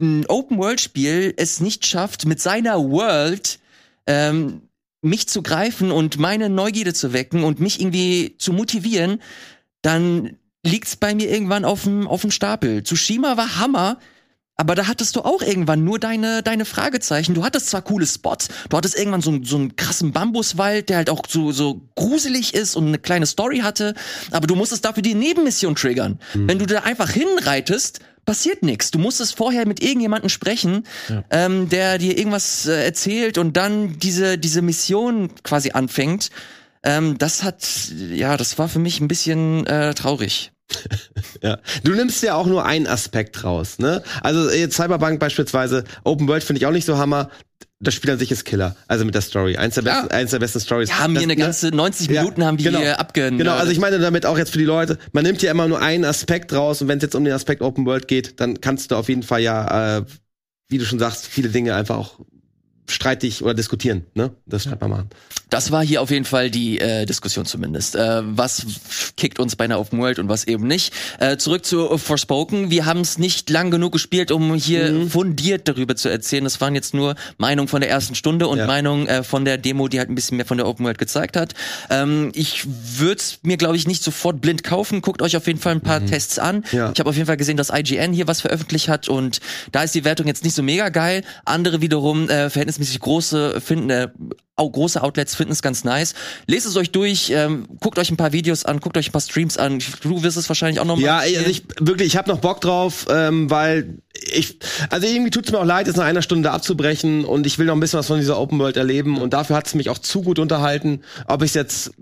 ein Open-World-Spiel es nicht schafft, mit seiner World ähm, mich zu greifen und meine Neugierde zu wecken und mich irgendwie zu motivieren, dann liegt's bei mir irgendwann auf dem auf dem Stapel. Tsushima war Hammer, aber da hattest du auch irgendwann nur deine, deine Fragezeichen. Du hattest zwar coole Spots, du hattest irgendwann so, einen- so einen krassen Bambuswald, der halt auch so, so gruselig ist und eine kleine Story hatte, aber du musstest dafür die Nebenmission triggern. Wenn du da einfach hinreitest, passiert nichts. Du musstest vorher mit irgendjemandem sprechen, ähm, der dir irgendwas äh, erzählt und dann diese, diese Mission quasi anfängt. Ähm, das hat, ja, das war für mich ein bisschen äh, traurig. Ja. Du nimmst ja auch nur einen Aspekt raus, ne? Also jetzt Cyberpunk beispielsweise, Open World finde ich auch nicht so Hammer. Das Spiel an sich ist Killer, also mit der Story. Eins der Ja. besten, eins der besten Stories. Wir haben Das- hier eine ne? ganze 90 Ja, Minuten haben wir genau. hier abgenördet. Genau, also ich meine damit auch jetzt für die Leute, man nimmt ja immer nur einen Aspekt raus und wenn es jetzt um den Aspekt Open World geht, dann kannst du auf jeden Fall ja, äh, wie du schon sagst, viele Dinge einfach auch streitig oder diskutieren, ne? Das schreibt man machen. Das war hier auf jeden Fall die äh, Diskussion zumindest. Äh, was kickt uns bei einer Open World und was eben nicht. Äh, zurück zu Forspoken. Wir haben es nicht lang genug gespielt, um hier fundiert darüber zu erzählen. Das waren jetzt nur Meinungen von der ersten Stunde und Ja. Meinungen äh, von der Demo, die halt ein bisschen mehr von der Open World gezeigt hat. Ähm, ich würde mir, glaube ich, nicht sofort blind kaufen. Guckt euch auf jeden Fall ein paar Tests an. Ja. Ich habe auf jeden Fall gesehen, dass IGN hier was veröffentlicht hat und da ist die Wertung jetzt nicht so mega geil. Andere wiederum äh, verhältnismäßig große finden äh, große Outlets finden es ganz nice. Lest es euch durch, ähm, guckt euch ein paar Videos an, guckt euch ein paar Streams an. Du wirst es wahrscheinlich auch noch mal Ja, also ich wirklich, ich habe noch Bock drauf, ähm, weil ich, also irgendwie tut's mir auch leid, jetzt nach einer Stunde abzubrechen und ich will noch ein bisschen was von dieser Open World erleben und dafür hat's mich auch zu gut unterhalten. Ob ich jetzt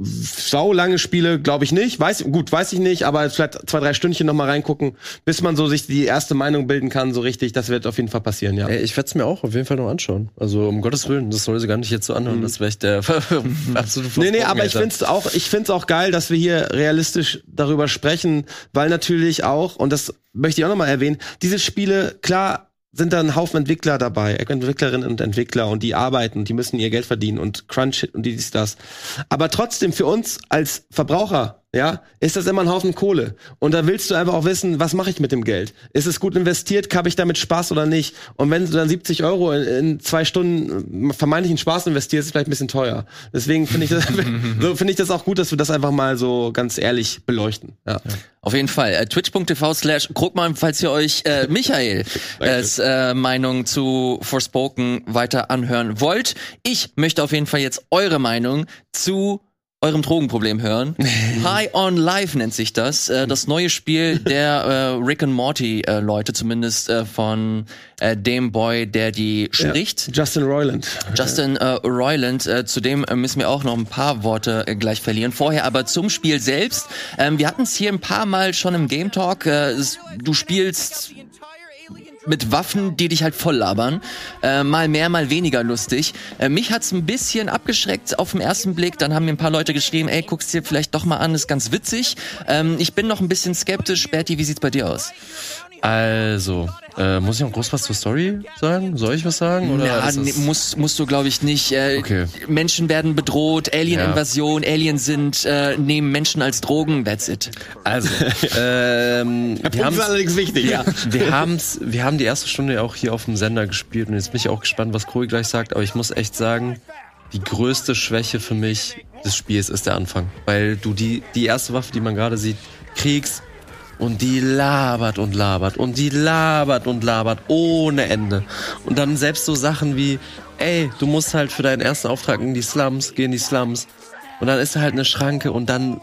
sau lange spiele, glaube ich nicht. Weiß, gut, weiß ich nicht, aber vielleicht zwei, drei Stündchen noch mal reingucken, bis man so sich die erste Meinung bilden kann, so richtig. Das wird auf jeden Fall passieren, ja. Ey, ich werde es mir auch auf jeden Fall noch anschauen. Also um Gottes Willen, das soll sie gar nicht jetzt so anhören. Das wäre ich der absolute Nee, nee, aber ich find's auch, ich find's auch geil, dass wir hier realistisch darüber sprechen, weil natürlich auch, und das möchte ich auch nochmal erwähnen, diese Spiele, klar, sind da ein Haufen Entwickler dabei, Entwicklerinnen und Entwickler und die arbeiten, die müssen ihr Geld verdienen und Crunch und dies, das. Aber trotzdem für uns als Verbraucher, ja, ist das immer ein Haufen Kohle. Und da willst du einfach auch wissen, was mache ich mit dem Geld? Ist es gut investiert? Habe ich damit Spaß oder nicht? Und wenn du dann 70 Euro in, in zwei Stunden äh, vermeintlichen Spaß investierst, ist es vielleicht ein bisschen teuer. Deswegen finde ich das, so finde ich das auch gut, dass wir das einfach mal so ganz ehrlich beleuchten. Ja. Auf jeden Fall. Äh, Twitch.tv slash Krugmann, falls ihr euch äh, Michael als äh, Meinung zu Forspoken weiter anhören wollt. Ich möchte auf jeden Fall jetzt eure Meinung zu eurem Drogenproblem hören. High on Life nennt sich das. Äh, das neue Spiel der äh, Rick and Morty äh, Leute, zumindest äh, von äh, dem Boy, der die spricht. Justin Roiland. Justin äh, Roiland, äh, zu dem äh, müssen wir auch noch ein paar Worte äh, gleich verlieren. Vorher aber zum Spiel selbst. Ähm, wir hatten es hier ein paar Mal schon im Game Talk. Äh, du spielst mit Waffen, die dich halt voll labern. Äh, mal mehr, mal weniger lustig. Äh, mich hat's ein bisschen abgeschreckt auf den ersten Blick. Dann haben mir ein paar Leute geschrieben, ey, guck's dir vielleicht doch mal an, ist ganz witzig. Ähm, ich bin noch ein bisschen skeptisch. Berti, wie sieht's bei dir aus? Also, äh, muss ich noch groß was zur Story sagen? Soll ich was sagen? Oder Ja, nee, muss, musst du, glaube ich, nicht. Äh, Okay. Menschen werden bedroht, Alien-Invasion, Aliens sind, äh, nehmen Menschen als Drogen, that's it. Also, ähm, wir haben's, allerdings wichtig. ja, wir haben's, wir haben die erste Stunde ja auch hier auf dem Sender gespielt und jetzt bin ich auch gespannt, was Chloe gleich sagt, aber ich muss echt sagen, die größte Schwäche für mich des Spiels ist der Anfang, weil du die, die erste Waffe, die man gerade sieht, kriegst und die labert und labert und die labert und labert ohne Ende. Und dann selbst so Sachen wie, ey, du musst halt für deinen ersten Auftrag in die Slums, geh in die Slums. Und dann ist da halt eine Schranke und dann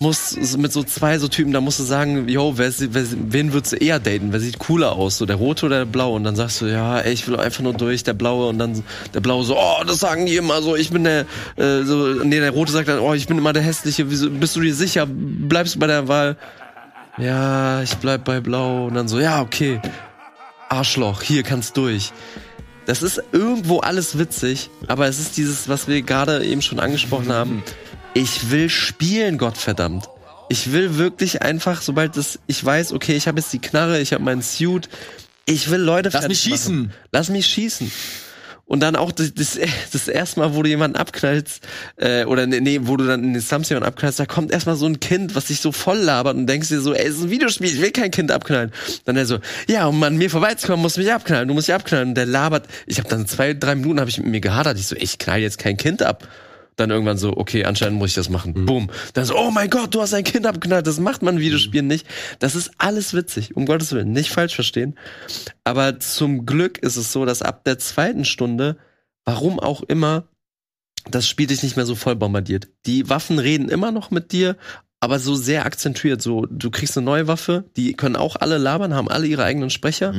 muss mit so zwei so Typen, da musst du sagen, yo, wer, wer, wen würdest du eher daten? Wer sieht cooler aus? So der rote oder der blaue? Und dann sagst du, ja, ey, ich will einfach nur durch, der blaue. Und dann der blaue so, oh, das sagen die immer so, ich bin der, äh, so, nee, der rote sagt dann, oh, ich bin immer der hässliche. Wieso, bist du dir sicher? Bleibst bei der Wahl? Ja, ich bleib bei blau. Und dann so, ja, okay. Arschloch, hier kannst durch. Das ist irgendwo alles witzig, aber es ist dieses, was wir gerade eben schon angesprochen haben. Ich will spielen, Gottverdammt. Ich will wirklich einfach, sobald das, ich weiß, okay, ich habe jetzt die Knarre, ich habe meinen Suit, ich will Leute Lass mich schießen. Machen. Lass mich schießen. Und dann auch das, das, das erste Mal, wo du jemanden abknallst, äh, oder nee, nee, wo du dann in den Slums jemanden abknallst, da kommt erstmal so ein Kind, was dich so voll labert und denkst dir so, ey, es ist ein Videospiel, ich will kein Kind abknallen. Dann er so, ja, um an mir vorbeizukommen, musst du mich abknallen, du musst mich abknallen. Und der labert, ich habe dann zwei, drei Minuten habe ich mit mir gehadert, ich so, ich knall jetzt kein Kind ab. Dann irgendwann so, okay, anscheinend muss ich das machen. Boom. Dann so, oh mein Gott, du hast ein Kind abgeknallt. Das macht man in Videospielen nicht. Das ist alles witzig, um Gottes Willen. Nicht falsch verstehen. Aber zum Glück ist es so, dass ab der zweiten Stunde, warum auch immer, das Spiel dich nicht mehr so voll bombardiert. Die Waffen reden immer noch mit dir, aber so sehr akzentuiert. So, du kriegst eine neue Waffe, die können auch alle labern, haben alle ihre eigenen Sprecher.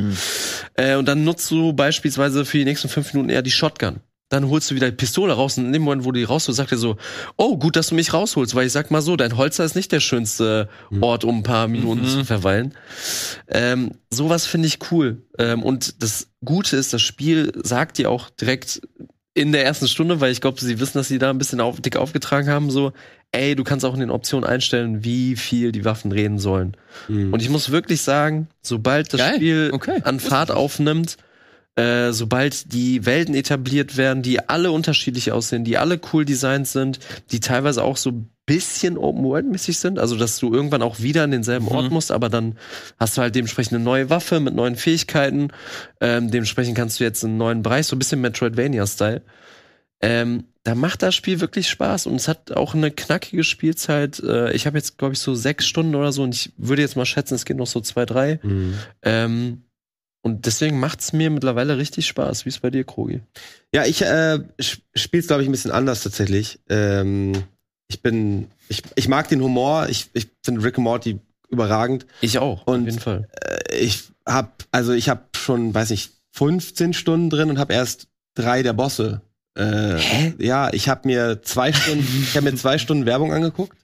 Äh, und dann nutzt du beispielsweise für die nächsten fünf Minuten eher die Shotgun. Dann holst du wieder die Pistole raus und in dem Moment, wo du die rausholst, sagt er so, oh, gut, dass du mich rausholst, weil ich sag mal so, dein Holzer ist nicht der schönste Ort, um ein paar Minuten zu verweilen. Ähm, sowas finde ich cool. Ähm, und das Gute ist, das Spiel sagt dir auch direkt in der ersten Stunde, weil ich glaube, sie wissen, dass sie da ein bisschen auf, dick aufgetragen haben, so, ey, du kannst auch in den Optionen einstellen, wie viel die Waffen reden sollen. Und ich muss wirklich sagen, sobald das Geil. Spiel Okay. an Fahrt aufnimmt, äh, sobald die Welten etabliert werden, die alle unterschiedlich aussehen, die alle cool designt sind, die teilweise auch so bisschen Open-World-mäßig sind, also dass du irgendwann auch wieder in denselben Ort Mhm. musst, aber dann hast du halt dementsprechend eine neue Waffe mit neuen Fähigkeiten. Ähm, dementsprechend kannst du jetzt einen neuen Bereich, so ein bisschen Metroidvania-Style. Ähm, da macht das Spiel wirklich Spaß und es hat auch eine knackige Spielzeit. Äh, ich habe jetzt, glaube ich, so sechs Stunden oder so und ich würde jetzt mal schätzen, es geht noch so zwei, drei. Ähm, und deswegen macht's mir mittlerweile richtig Spaß. Wie ist bei dir, Krogi? Ja, ich äh, spiele es, glaube ich, ein bisschen anders tatsächlich. Ähm, ich bin, ich, ich mag den Humor. Ich, ich finde Rick and Morty überragend. Ich auch, Und- auf jeden Fall. Äh, ich hab, also ich habe schon, weiß nicht, 15 Stunden drin und habe erst drei der Bosse. Äh, Hä? Ja, ich habe mir zwei Stunden, ich habe mir zwei Stunden Werbung angeguckt.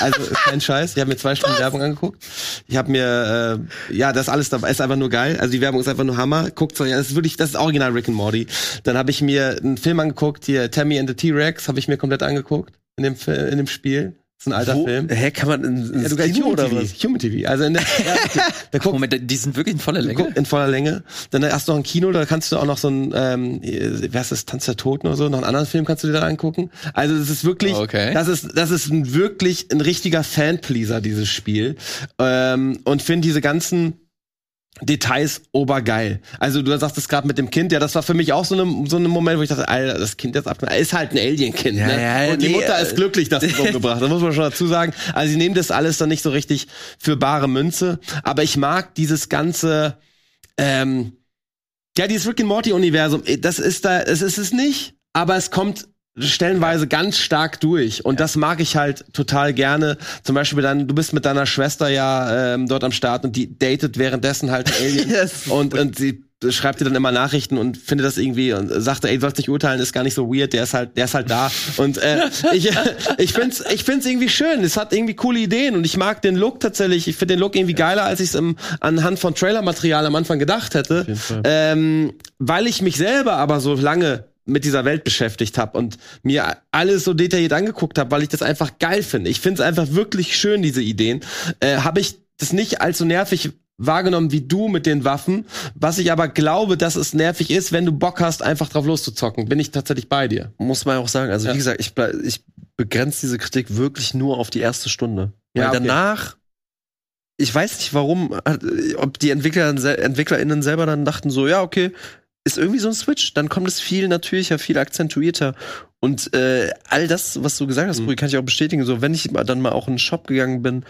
Also ist kein Scheiß. Ich habe mir zwei Stunden Werbung angeguckt. Ich habe mir, äh, ja, das alles dabei ist einfach nur geil. Also die Werbung ist einfach nur Hammer. Guckt euch, an. das ist wirklich, das ist original Rick and Morty. Dann habe ich mir einen Film angeguckt, hier Tammy and the T-Rex, habe ich mir komplett angeguckt in dem in dem Spiel. Das ist ein alter Wo, Film. hä, kann man in, ins Ja, sogar Kino Human oder TV. was? Human TV. Also in der, ja, da guckt Moment, die sind wirklich in voller Länge. Guck, in voller Länge. Dann hast du noch ein Kino, da kannst du auch noch so ein, ähm, wie heißt das, Tanz der Toten oder so, noch einen anderen Film kannst du dir da angucken. Also es ist wirklich, Okay. das ist, das ist ein, wirklich ein richtiger Fanpleaser, dieses Spiel. Ähm, und finde diese ganzen Details obergeil. Also du sagst es gerade mit dem Kind, ja, das war für mich auch so eine so ein Moment, wo ich dachte, Alter, das Kind jetzt ab, ist halt ein Alien-Kind, Ja, ne? ja, Und die nee, Mutter äh, ist glücklich, dass es umgebracht. Das muss man schon dazu sagen. Also sie nehmen das alles dann nicht so richtig für bare Münze. Aber ich mag dieses ganze, ähm, ja, dieses Rick and Morty Universum. äh, Das ist da, es ist es nicht, aber es kommt stellenweise ganz stark durch und das mag ich halt total gerne. Zum Beispiel dann, du bist mit deiner Schwester ja ähm, dort am Start und die datet währenddessen halt Alien Yes. und, und sie schreibt dir dann immer Nachrichten und findet das irgendwie und sagt, ey, sollst nicht urteilen, ist gar nicht so weird, der ist halt, der ist halt da. Und äh, ich, ich find's, ich find's irgendwie schön. Es hat irgendwie coole Ideen und ich mag den Look tatsächlich. Ich finde den Look irgendwie geiler, als ich es anhand von Trailermaterial am Anfang gedacht hätte. Ähm, weil ich mich selber aber so lange mit dieser Welt beschäftigt habe und mir alles so detailliert angeguckt habe, weil ich das einfach geil finde. Ich finde es einfach wirklich schön, diese Ideen. Äh, habe ich das nicht als so nervig wahrgenommen wie du mit den Waffen, was ich aber glaube, dass es nervig ist, wenn du Bock hast, einfach drauf loszuzocken. Bin ich tatsächlich bei dir. Muss man auch sagen. Also Ja. wie gesagt, ich, ich begrenze diese Kritik wirklich nur auf die erste Stunde. Weil Ja, okay. danach, ich weiß nicht warum, hat- ob die Entwickler, EntwicklerInnen selber dann dachten so, ja, okay, ist irgendwie so ein Switch, dann kommt es viel natürlicher, viel akzentuierter. Und äh, all das, was du gesagt hast, Mhm. Brudi, kann ich auch bestätigen. So, wenn ich dann mal auch in den Shop gegangen bin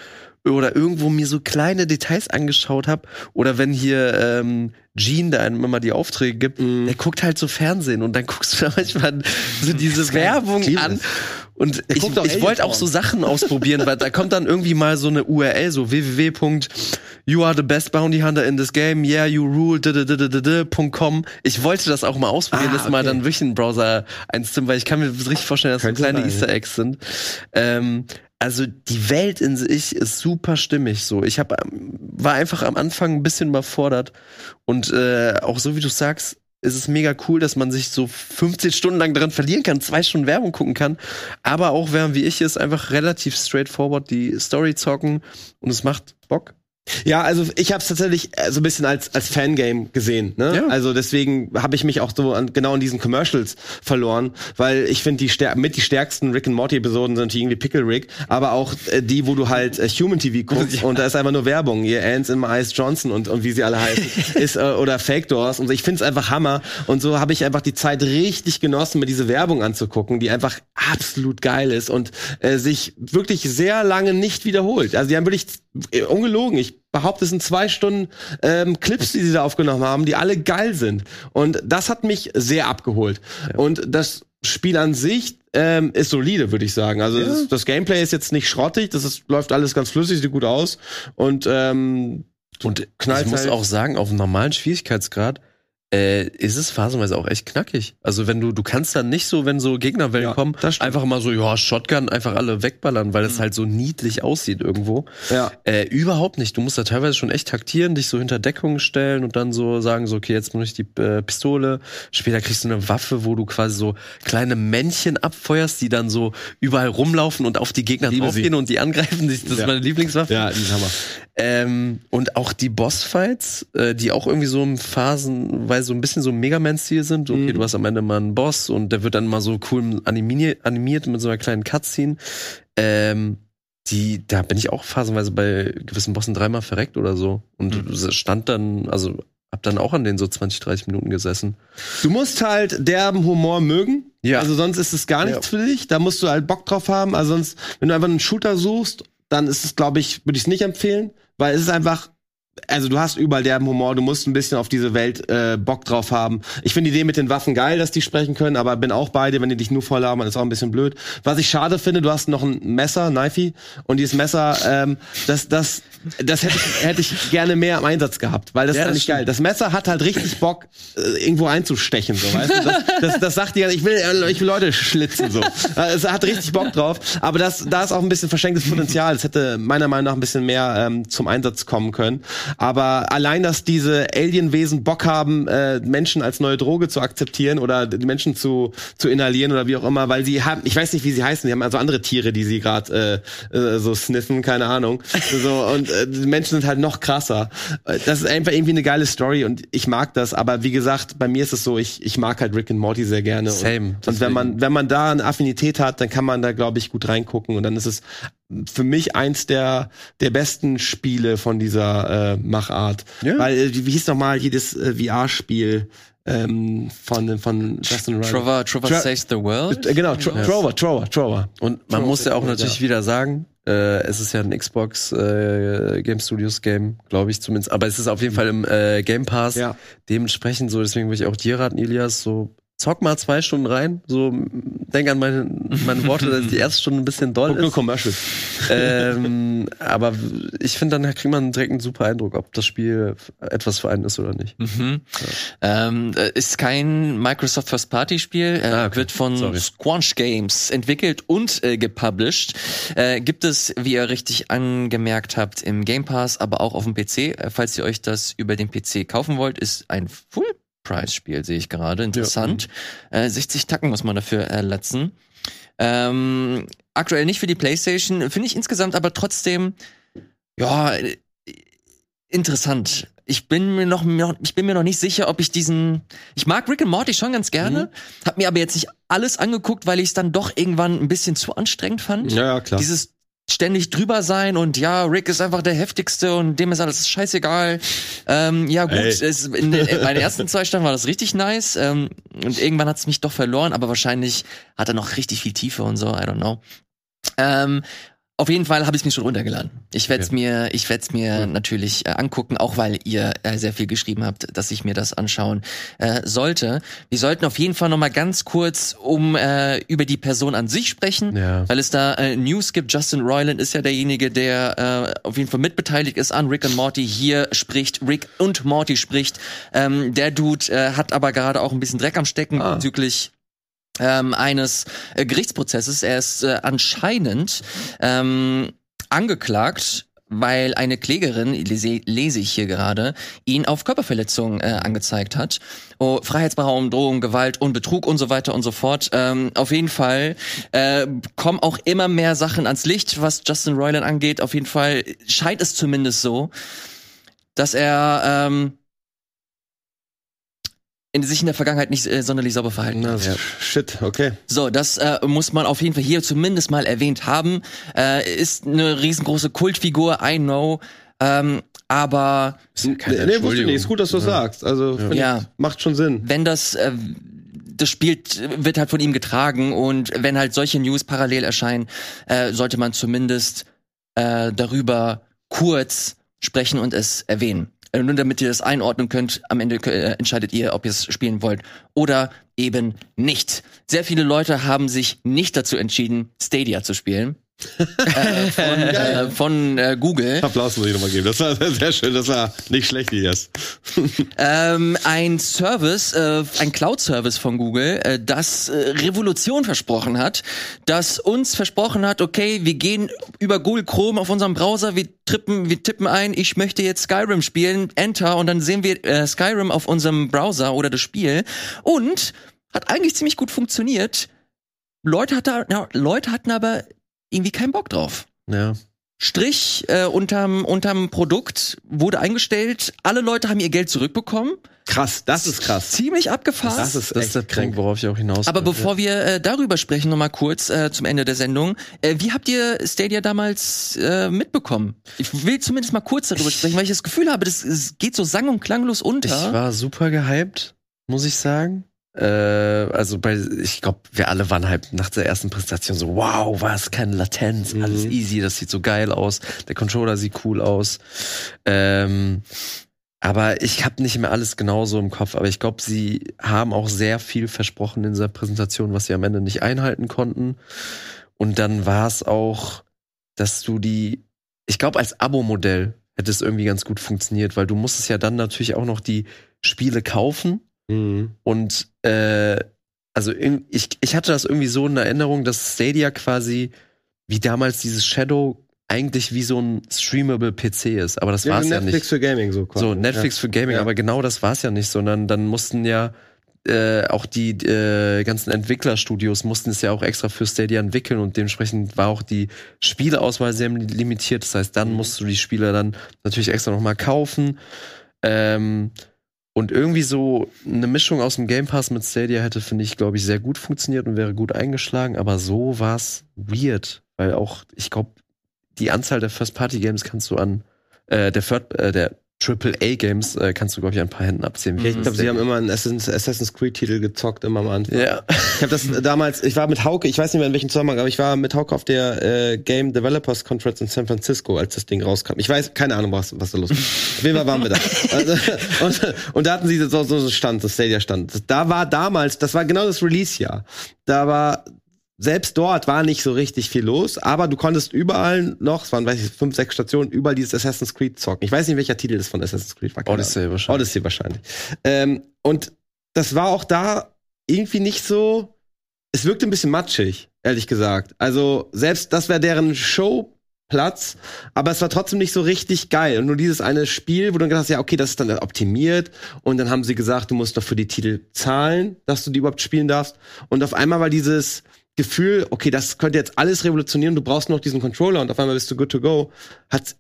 oder irgendwo mir so kleine Details angeschaut habe oder wenn hier ähm, Gene, der einem immer die Aufträge gibt, Mhm. der guckt halt so Fernsehen und dann guckst du da manchmal so diese Werbung an. Und ich, ich wollte auch so Sachen ausprobieren, weil da kommt dann irgendwie mal so eine URL, so www.you are the best bounty hunter in this game, yeah, you rule, .com. Ich wollte das auch mal ausprobieren, Ah, das mal okay. dann durch den Browser einzustimmen, weil ich kann mir richtig vorstellen, dass so Könnte kleine sein, Easter. Eggs sind. Ähm, also die Welt in sich ist super stimmig so. Ich hab, ähm, war einfach am Anfang ein bisschen überfordert und äh, auch so wie du sagst, ist es mega cool, dass man sich so 15 Stunden lang darin verlieren kann, zwei Stunden Werbung gucken kann, aber auch während wie ich es einfach relativ straightforward die Story zocken und es macht Bock. Ja, also ich habe es tatsächlich äh, so ein bisschen als als Fangame gesehen. Ne? Ja. Also deswegen habe ich mich auch so an, genau in diesen Commercials verloren, weil ich finde die stär mit die stärksten Rick and Morty Episoden sind irgendwie Pickle Rick, aber auch äh, die, wo du halt äh, Human TV guckst und da ist einfach nur Werbung. Ihr Ants in My Eyes Johnson und und wie sie alle heißen, ist äh, oder Fake Doors und so. Ich finde es einfach Hammer und so habe ich einfach die Zeit richtig genossen, mir diese Werbung anzugucken, die einfach absolut geil ist und äh, sich wirklich sehr lange nicht wiederholt. Also die haben wirklich äh, ungelogen. Ich behaupte, es sind zwei Stunden ähm, Clips, die sie da aufgenommen haben, die alle geil sind. Und das hat mich sehr abgeholt. Und das Spiel an sich ähm, ist solide, würde ich sagen. Also das, das Gameplay ist jetzt nicht schrottig, das ist, läuft alles ganz flüssig, sieht gut aus. Und ähm, Und knallst ich muss halt- auch sagen, auf einem normalen Schwierigkeitsgrad äh, ist es phasenweise auch echt knackig. Also wenn du, du kannst dann nicht so, wenn so Gegnerwellen Ja, kommen, einfach mal so, ja, Shotgun, einfach alle wegballern, weil es Mhm. halt so niedlich aussieht irgendwo. ja. Äh, überhaupt nicht. Du musst da teilweise schon echt taktieren, dich so hinter Deckung stellen und dann so sagen, so, okay, jetzt muss ich die äh, Pistole. Später kriegst du eine Waffe, wo du quasi so kleine Männchen abfeuerst, die dann so überall rumlaufen und auf die Gegner Liebe draufgehen sie. und die angreifen. Das ist Ja. meine Lieblingswaffe. Ja, die Hammer. Ähm, und auch die Bossfights, äh, die auch irgendwie so im phasenweise so ein bisschen so Mega Man-Stil sind. Okay, Mhm. du hast am Ende mal einen Boss und der wird dann mal so cool animiert, animiert mit so einer kleinen Cutscene. Ähm, die, da bin ich auch phasenweise bei gewissen Bossen dreimal verreckt oder so. Und Mhm. stand dann, also hab dann auch an den so 20, 30 Minuten gesessen. Du musst halt derben Humor mögen. Ja. Also sonst ist es gar nichts für dich. Da musst du halt Bock drauf haben. Also sonst, wenn du einfach einen Shooter suchst, dann ist es, glaube ich, würde ich es nicht empfehlen, weil es ist einfach. Also du hast überall derben Humor, du musst ein bisschen auf diese Welt äh, Bock drauf haben. Ich finde die Idee mit den Waffen geil, dass die sprechen können, aber bin auch bei dir, wenn die dich nur voll haben, ist auch ein bisschen blöd. Was ich schade finde, du hast noch ein Messer, Knifey, und dieses Messer, ähm, das, das, das hätte ich, hätte ich gerne mehr im Einsatz gehabt, weil das Ja, ist nicht geil. Das Messer hat halt richtig Bock, äh, irgendwo einzustechen, so, weißt du? Das, das, das sagt dir, ich will, äh, ich will Leute schlitzen, so. Äh, Es hat richtig Bock drauf, aber das, da ist auch ein bisschen verschenktes Potenzial. Es hätte meiner Meinung nach ein bisschen mehr ähm, zum Einsatz kommen können. Aber allein, dass diese Alienwesen Bock haben, äh, Menschen als neue Droge zu akzeptieren oder die Menschen zu, zu inhalieren oder wie auch immer, weil sie haben, ich weiß nicht, wie sie heißen, die haben also andere Tiere, die sie gerade äh, äh, so sniffen, keine Ahnung. So, und äh, die Menschen sind halt noch krasser. Das ist einfach irgendwie eine geile Story und ich mag das, aber wie gesagt, bei mir ist es so, ich, ich mag halt Rick and Morty sehr gerne. Same, Und, und wenn man, wenn man da eine Affinität hat, dann kann man da, glaube ich, gut reingucken und dann ist es für mich eins der der besten Spiele von dieser äh, Machart. Ja. Weil, äh, wie, hieß noch mal jedes äh, VR-Spiel ähm, von von Justin? Trover, Trover Tra- Saves the World. Genau, Tro Trover, Trover, Trover. Und man Trover muss ja auch natürlich wieder sagen, äh, es ist ja ein Xbox äh, Game Studios Game, glaube ich zumindest. Aber es ist auf jeden Fall im äh, Game Pass. Ja. Dementsprechend so, deswegen würde ich auch dir raten, Ilias, so zock mal zwei Stunden rein. So denk an meine, meine Worte, dass die erste Stunde ein bisschen doll Guck nur ist. Commercial. ähm, aber ich finde, dann kriegt man direkt einen super Eindruck, ob das Spiel etwas für einen ist oder nicht. Mhm. Ähm, äh, ist kein Microsoft First Party Spiel, äh, Ah, okay. wird von Sorry. Squanch Games entwickelt und äh, gepublished. Äh, gibt es, wie ihr richtig angemerkt habt, im Game Pass, aber auch auf dem PC. Äh, falls ihr euch das über den PC kaufen wollt, ist ein Full Price-Spiel, sehe ich gerade. Interessant. Äh, 60 Tacken muss man dafür erlatzen. Ähm, aktuell nicht für die PlayStation, finde ich insgesamt aber trotzdem, ja, interessant. Ich bin mir noch, ich bin mir noch nicht sicher, ob ich diesen, ich mag Rick and Morty schon ganz gerne, hab mir aber jetzt nicht alles angeguckt, weil ich es dann doch irgendwann ein bisschen zu anstrengend fand. Ja, ja, klar. Dieses ständig drüber sein und ja, Rick ist einfach der heftigste und dem ist alles scheißegal. Ähm, ja gut, es, in den, in meinen ersten zwei Stunden war das richtig nice ähm, und irgendwann hat es mich doch verloren, aber wahrscheinlich hat er noch richtig viel Tiefe und so, I don't know. Ähm, auf jeden Fall habe ich es mir schon runtergeladen. Ich werde es mir, ich werde es mir natürlich äh, angucken, auch weil ihr äh, sehr viel geschrieben habt, dass ich mir das anschauen äh, sollte. Wir sollten auf jeden Fall noch mal ganz kurz um äh, über die Person an sich sprechen, Ja. weil es da äh, News gibt. Justin Roiland ist ja derjenige, der äh, auf jeden Fall mitbeteiligt ist an Rick und Morty. Hier spricht Rick und Morty spricht. Ähm, der Dude äh, hat aber gerade auch ein bisschen Dreck am Stecken Ah. bezüglich ähm, eines äh, Gerichtsprozesses. Er ist äh, anscheinend ähm, angeklagt, weil eine Klägerin, lese, lese ich hier gerade, ihn auf Körperverletzung äh, angezeigt hat. Oh, Freiheitsberaubung, Drohung, Gewalt und Betrug und so weiter und so fort. Ähm, auf jeden Fall äh, kommen auch immer mehr Sachen ans Licht, was Justin Roiland angeht. Auf jeden Fall scheint es zumindest so, dass er ähm, in sich in der Vergangenheit nicht äh, sonderlich sauber verhalten hat. Shit, okay. So, das äh, muss man auf jeden Fall hier zumindest mal erwähnt haben. Äh, ist eine riesengroße Kultfigur, I know. Ähm, aber Nee, nee, wusste ich nicht. Ist gut, dass du das sagst. Also, Ja. ich, macht schon Sinn. wenn das äh, das Spiel wird halt von ihm getragen und wenn halt solche News parallel erscheinen, äh, sollte man zumindest äh, darüber kurz sprechen und es erwähnen. Äh, nur damit ihr das einordnen könnt, am Ende äh, entscheidet ihr, ob ihr es spielen wollt oder eben nicht. Sehr viele Leute haben sich nicht dazu entschieden, Stadia zu spielen. Äh, von äh, von äh, Google. Applaus muss ich nochmal geben. Das war sehr schön. Das war nicht schlecht, Elias. Ähm, ein Service, äh, ein Cloud-Service von Google, äh, das äh, Revolution versprochen hat, das uns versprochen hat, okay, wir gehen über Google Chrome auf unserem Browser, wir tippen, wir tippen ein, ich möchte jetzt Skyrim spielen, Enter und dann sehen wir Skyrim auf unserem Browser oder das Spiel und hat eigentlich ziemlich gut funktioniert. Leute, hat da, ja, Leute hatten aber irgendwie keinen Bock drauf. Ja. Strich äh, unterm, unterm Produkt wurde eingestellt. Alle Leute haben ihr Geld zurückbekommen. Krass, das ist krass. Ziemlich abgefahren. Das ist Das echt ist der Punkt, worauf ich auch hinaus Aber will. bevor wir äh, darüber sprechen, noch mal kurz äh, zum Ende der Sendung. Äh, wie habt ihr Stadia damals äh, mitbekommen? Ich will zumindest mal kurz darüber sprechen, weil ich das Gefühl habe, das, es geht so sang- und klanglos unter. Ich war super gehypt, muss ich sagen. Äh, also bei, ich glaube, wir alle waren halt nach der ersten Präsentation so, wow, was, keine Latenz, Mhm. alles easy, das sieht so geil aus, der Controller sieht cool aus. Ähm, aber ich habe nicht mehr alles genauso im Kopf, aber ich glaube, sie haben auch sehr viel versprochen in dieser Präsentation, was sie am Ende nicht einhalten konnten. Und dann war es auch, dass du die, ich glaube, als Abo-Modell hätte es irgendwie ganz gut funktioniert, weil du musstest ja dann natürlich auch noch die Spiele kaufen Mhm. und äh, also in, ich, ich hatte das irgendwie so in Erinnerung, dass Stadia quasi wie damals dieses Shadow eigentlich wie so ein streamable PC ist, aber das Ja, war es ja Netflix nicht. für Gaming so quasi. So, Netflix für Gaming, Ja. aber genau das war es ja nicht, sondern dann mussten ja äh, auch die äh, ganzen Entwicklerstudios mussten es ja auch extra für Stadia entwickeln und dementsprechend war auch die Spieleauswahl sehr limitiert. Das heißt, dann musst du die Spiele dann natürlich extra nochmal kaufen. Ähm, und irgendwie so eine Mischung aus dem Game Pass mit Stadia hätte, finde ich, glaube ich, sehr gut funktioniert und wäre gut eingeschlagen. Aber so war es weird, weil auch, ich glaube, die Anzahl der First-Party-Games kannst du an, äh, der Third, äh, der AAA-Games äh, kannst du, glaube ich, ein paar Händen abzählen. Ich glaube, sie haben immer einen Assassin's, Creed-Titel gezockt, immer am Anfang. ja. Ich habe das damals, ich war mit Hauke, ich weiß nicht mehr in welchem Zusammenhang, aber ich war mit Hauke auf der äh, Game Developers Conference in San Francisco, als das Ding rauskam. Ich weiß, keine Ahnung, was, was da los ist. Auf jeden Fall waren wir da. Also, und, und da hatten sie so, so einen Stand, so Stadia-Stand. Da war damals, das war genau das Release-Jahr. Da war, selbst dort war nicht so richtig viel los, aber du konntest überall noch, es waren, weiß ich, fünf, sechs Stationen, überall dieses Assassin's Creed zocken. Ich weiß nicht, welcher Titel das von Assassin's Creed war. Odyssey Ahnung. wahrscheinlich. Odyssey wahrscheinlich. Ähm, und das war auch da irgendwie nicht so. Es wirkte ein bisschen matschig, ehrlich gesagt. Also selbst das wäre deren Showplatz, aber es war trotzdem nicht so richtig geil. Und nur dieses eine Spiel, wo du dann gedacht hast, ja, okay, das ist dann optimiert. Und dann haben sie gesagt, du musst doch für die Titel zahlen, dass du die überhaupt spielen darfst. Und auf einmal war dieses Gefühl, okay, das könnte jetzt alles revolutionieren, du brauchst noch diesen Controller und auf einmal bist du good to go, hat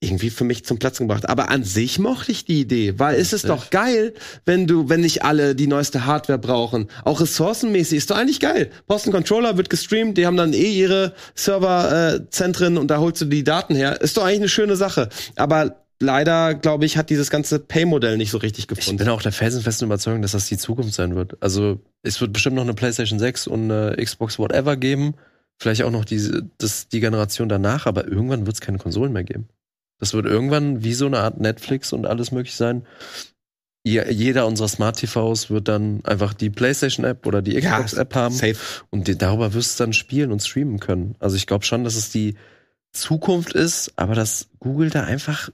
irgendwie für mich zum Platzen gebracht. Aber an sich mochte ich die Idee, weil es ist doch geil, wenn du, wenn nicht alle die neueste Hardware brauchen. Auch ressourcenmäßig ist doch eigentlich geil. Brauchst einen Controller, wird gestreamt, die haben dann eh ihre Serverzentren äh, Zentren und da holst du die Daten her. Ist doch eigentlich eine schöne Sache. Aber leider, glaube ich, hat dieses ganze Pay-Modell nicht so richtig Ich gefunden. bin auch der felsenfesten Überzeugung, dass das die Zukunft sein wird. Also es wird bestimmt noch eine PlayStation 6 und eine Xbox Whatever geben. Vielleicht auch noch diese, das, die Generation danach, aber irgendwann wird es keine Konsolen mehr geben. Das wird irgendwann wie so eine Art Netflix und alles möglich sein. Je- Jeder unserer Smart TVs wird dann einfach die PlayStation App oder die Ja, Xbox App haben Safe. und die, darüber wirst du dann spielen und streamen können. Also ich glaube schon, dass es die Zukunft ist, aber dass Google da einfach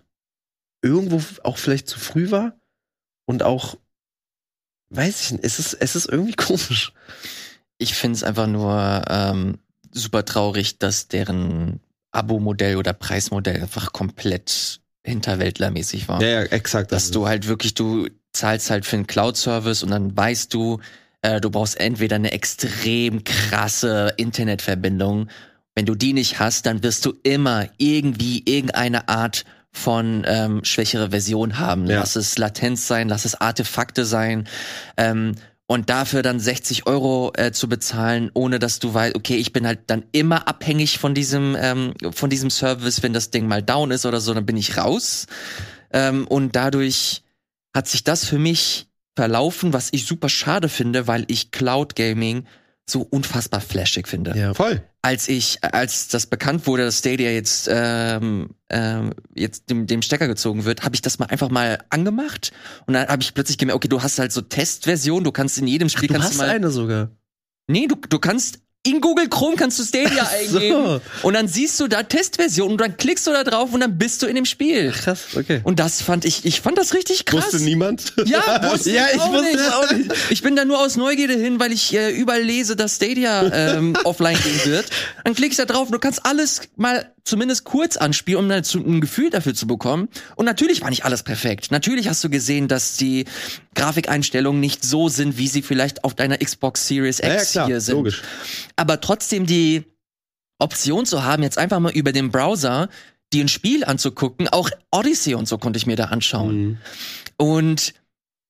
irgendwo auch vielleicht zu früh war und auch, weiß ich nicht, es ist, es ist irgendwie komisch. Ich finde es einfach nur ähm, super traurig, dass deren Abo-Modell oder Preismodell einfach komplett hinterwäldlermäßig war. Ja, ja, exakt. dass du halt wirklich, du zahlst halt für einen Cloud-Service und dann weißt du, äh, du brauchst entweder eine extrem krasse Internetverbindung. Wenn du die nicht hast, dann wirst du immer irgendwie irgendeine Art von ähm, schwächere Version haben. Ja. Lass es Latenz sein, lass es Artefakte sein. Ähm, und dafür dann 60 Euro äh, zu bezahlen, ohne dass du weißt, okay, ich bin halt dann immer abhängig von diesem ähm, von diesem Service, wenn das Ding mal down ist oder so, dann bin ich raus. Ähm, und dadurch hat sich das für mich verlaufen, was ich super schade finde, weil ich Cloud Gaming so unfassbar flashig finde. Ja. Voll. Als ich, als das bekannt wurde, dass Stadia jetzt ähm, ähm, jetzt dem, dem Stecker gezogen wird, habe ich das mal einfach mal angemacht und dann habe ich plötzlich gemerkt, okay, du hast halt so Testversion, du kannst in jedem Spiel Du kannst hast du mal, eine sogar. nee, du, du kannst in Google Chrome kannst du Stadia eingeben und dann siehst du da Testversion und dann klickst du da drauf und dann bist du in dem Spiel. Krass, okay. Und das fand ich, ich fand das richtig krass. Wusste niemand? Ja, wusste ja, ich, ich wusste nicht. auch nicht. Ich bin da nur aus Neugierde hin, weil ich äh, überall lese, dass Stadia ähm, offline gehen wird. Dann klicke ich da drauf und du kannst alles mal zumindest kurz anspielen, um zu, ein Gefühl dafür zu bekommen. Und natürlich war nicht alles perfekt. Natürlich hast du gesehen, dass die Grafikeinstellungen nicht so sind, wie sie vielleicht auf deiner Xbox Series Ja, ja, X klar, hier sind. logisch. Aber trotzdem die Option zu haben, jetzt einfach mal über den Browser dir ein Spiel anzugucken. Auch Odyssey und so konnte ich mir da anschauen. Mhm. Und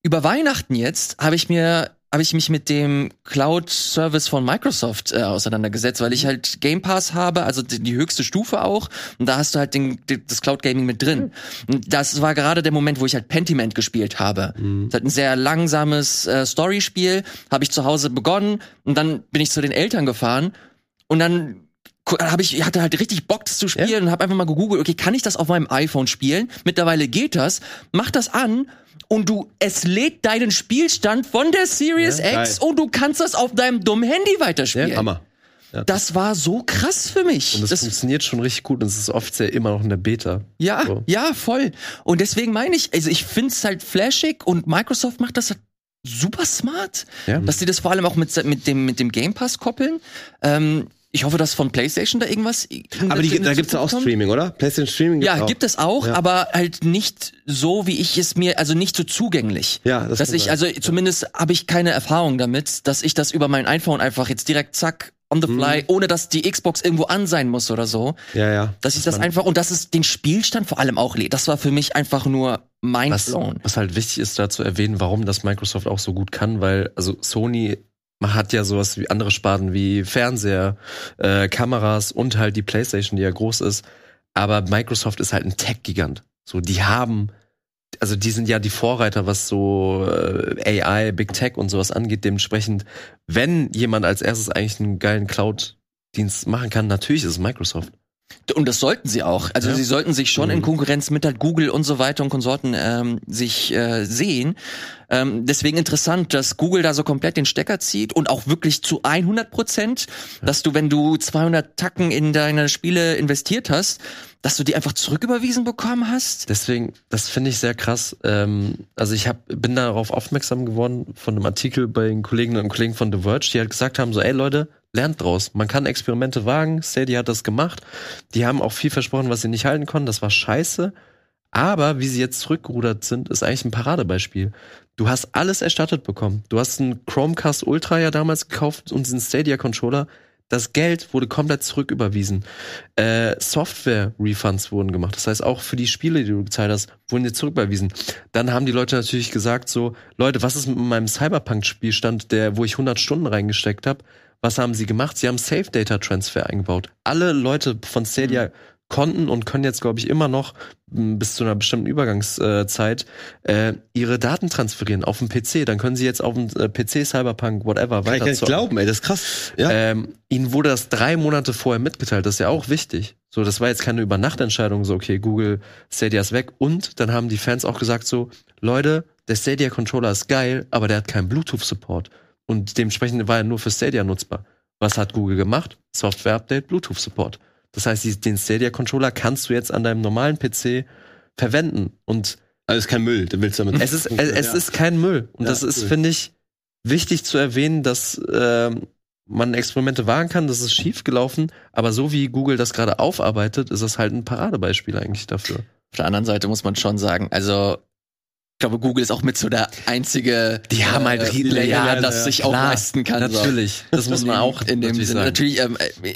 über Weihnachten jetzt habe ich mir habe ich mich mit dem Cloud-Service von Microsoft äh, auseinandergesetzt, weil ich halt Game Pass habe, also die, die höchste Stufe auch. Und da hast du halt den, die, das Cloud Gaming mit drin. Und das war gerade der Moment, wo ich halt Pentiment gespielt habe. Mhm. Das halt ein sehr langsames äh, Storyspiel. Habe ich zu Hause begonnen und dann bin ich zu den Eltern gefahren und dann habe ich hatte halt richtig Bock das zu spielen und habe einfach mal gegoogelt, okay, kann ich das auf meinem iPhone spielen? Mittlerweile geht das. Mach das an und du es lädt deinen Spielstand von der Series Ja, X geil. und du kannst das auf deinem dummen Handy weiterspielen. Hammer. Das war so krass für mich. Und das, Das- funktioniert schon richtig gut und es ist offiziell immer noch in der Beta. ja, So. ja, voll. Und deswegen meine ich, also ich find's halt flashig und Microsoft macht das halt super smart, Ja. dass sie das vor allem auch mit, mit dem mit dem Game Pass koppeln. Ähm, ich hoffe, dass von PlayStation da irgendwas. Aber die, da gibt's ja auch. Streaming, oder? PlayStation Streaming gibt's Ja, auch. gibt es auch, Ja. aber halt nicht so, wie ich es mir, also nicht so zugänglich. Ja, das dass ich, sein. also zumindest habe ich keine Erfahrung damit, dass ich das über mein iPhone einfach jetzt direkt zack on the fly, ohne dass die Xbox irgendwo an sein muss oder so, Ja, ja. dass ich das einfach und dass es den Spielstand vor allem auch lädt. Das war für mich einfach nur Was, mindblown. was halt wichtig ist, da zu erwähnen, warum das Microsoft auch so gut kann, weil, also Sony man hat ja sowas wie andere Sparten wie Fernseher, äh, Kameras und halt die PlayStation, die ja groß ist. Aber Microsoft ist halt ein Tech-Gigant. So, die haben, also die sind ja die Vorreiter, was so äh, AI, Big Tech und sowas angeht. Dementsprechend, wenn jemand als erstes eigentlich einen geilen Cloud-Dienst machen kann, natürlich ist es Microsoft. Und das sollten sie auch. Also Ja. sie sollten sich schon in Mhm. Konkurrenz mit halt Google und so weiter und Konsorten ähm, sich äh, sehen. Ähm, deswegen interessant, dass Google da so komplett den Stecker zieht und auch wirklich zu 100 Prozent, dass du, wenn du 200 Tacken in deine Spiele investiert hast, dass du die einfach zurücküberwiesen bekommen hast. Deswegen, das finde ich sehr krass. Ähm, also ich hab, bin darauf aufmerksam geworden von einem Artikel bei den Kolleginnen und Kollegen von The Verge, die halt gesagt haben, so, ey Leute, lernt draus. Man kann Experimente wagen. Stadia hat das gemacht. Die haben auch viel versprochen, was sie nicht halten konnten. Das war scheiße. Aber wie sie jetzt zurückgerudert sind, ist eigentlich ein Paradebeispiel. Du hast alles erstattet bekommen. Du hast einen Chromecast Ultra ja damals gekauft und diesen Stadia-Controller. Das Geld wurde komplett zurücküberwiesen. Äh, Software-Refunds wurden gemacht. Das heißt, auch für die Spiele, die du gezahlt hast, wurden dir zurücküberwiesen. Dann haben die Leute natürlich gesagt so, Leute, was ist mit meinem Cyberpunk-Spielstand, wo ich 100 Stunden reingesteckt habe? Was haben sie gemacht? Sie haben Safe Data Transfer eingebaut. Alle Leute von Stadia konnten und können jetzt, glaube ich, immer noch bis zu einer bestimmten Übergangszeit äh, ihre Daten transferieren auf den PC. Dann können sie jetzt auf dem äh, PC Cyberpunk, whatever, Kann ich weiter glauben, ey, das ist krass. Ja. ähm, ihnen wurde das drei Monate vorher mitgeteilt. Das ist ja auch wichtig. So, das war jetzt keine Übernachtentscheidung. So, okay, Google Stadia ist weg. Und dann haben die Fans auch gesagt so, Leute, der Stadia Controller ist geil, aber der hat keinen Bluetooth-Support. Und dementsprechend war er nur für Stadia nutzbar. Was hat Google gemacht? Software-Update, Bluetooth-Support. Das heißt, den Stadia Controller kannst du jetzt an deinem normalen PC verwenden. Und Also ist kein Müll, du willst damit. es ist, es, es Ja. ist kein Müll. Und Ja, das ist, cool. finde ich, wichtig zu erwähnen, dass ähm, man Experimente wagen kann. Das ist schief gelaufen. Aber so wie Google das gerade aufarbeitet, ist das halt ein Paradebeispiel eigentlich dafür. Auf der anderen Seite muss man schon sagen, also ich glaube, Google ist auch mit so der einzige Die haben halt äh, ja, das sich auch leisten kann. so. Natürlich. Das muss man auch in dem Sinne. Natürlich, ähm, äh,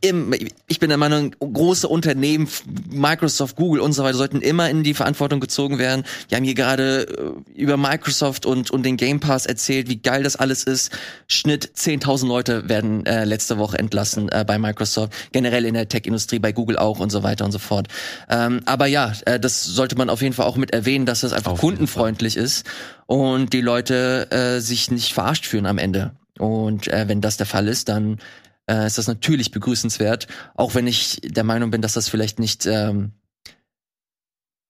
ich bin der Meinung, große Unternehmen, Microsoft, Google und so weiter, sollten immer in die Verantwortung gezogen werden. Wir haben hier gerade äh, über Microsoft und, und den Game Pass erzählt, wie geil das alles ist. Schnitt 10.000 Leute werden äh, letzte Woche entlassen äh, bei Microsoft, generell in der Tech-Industrie, bei Google auch und so weiter und so fort. Ähm, aber ja, äh, das sollte man auf jeden Fall auch mit erwähnen, dass das einfach Auf kundenfreundlich ist und die Leute äh, sich nicht verarscht fühlen am Ende. Und äh, wenn das der Fall ist, dann äh, ist das natürlich begrüßenswert, auch wenn ich der Meinung bin, dass das vielleicht nicht ähm,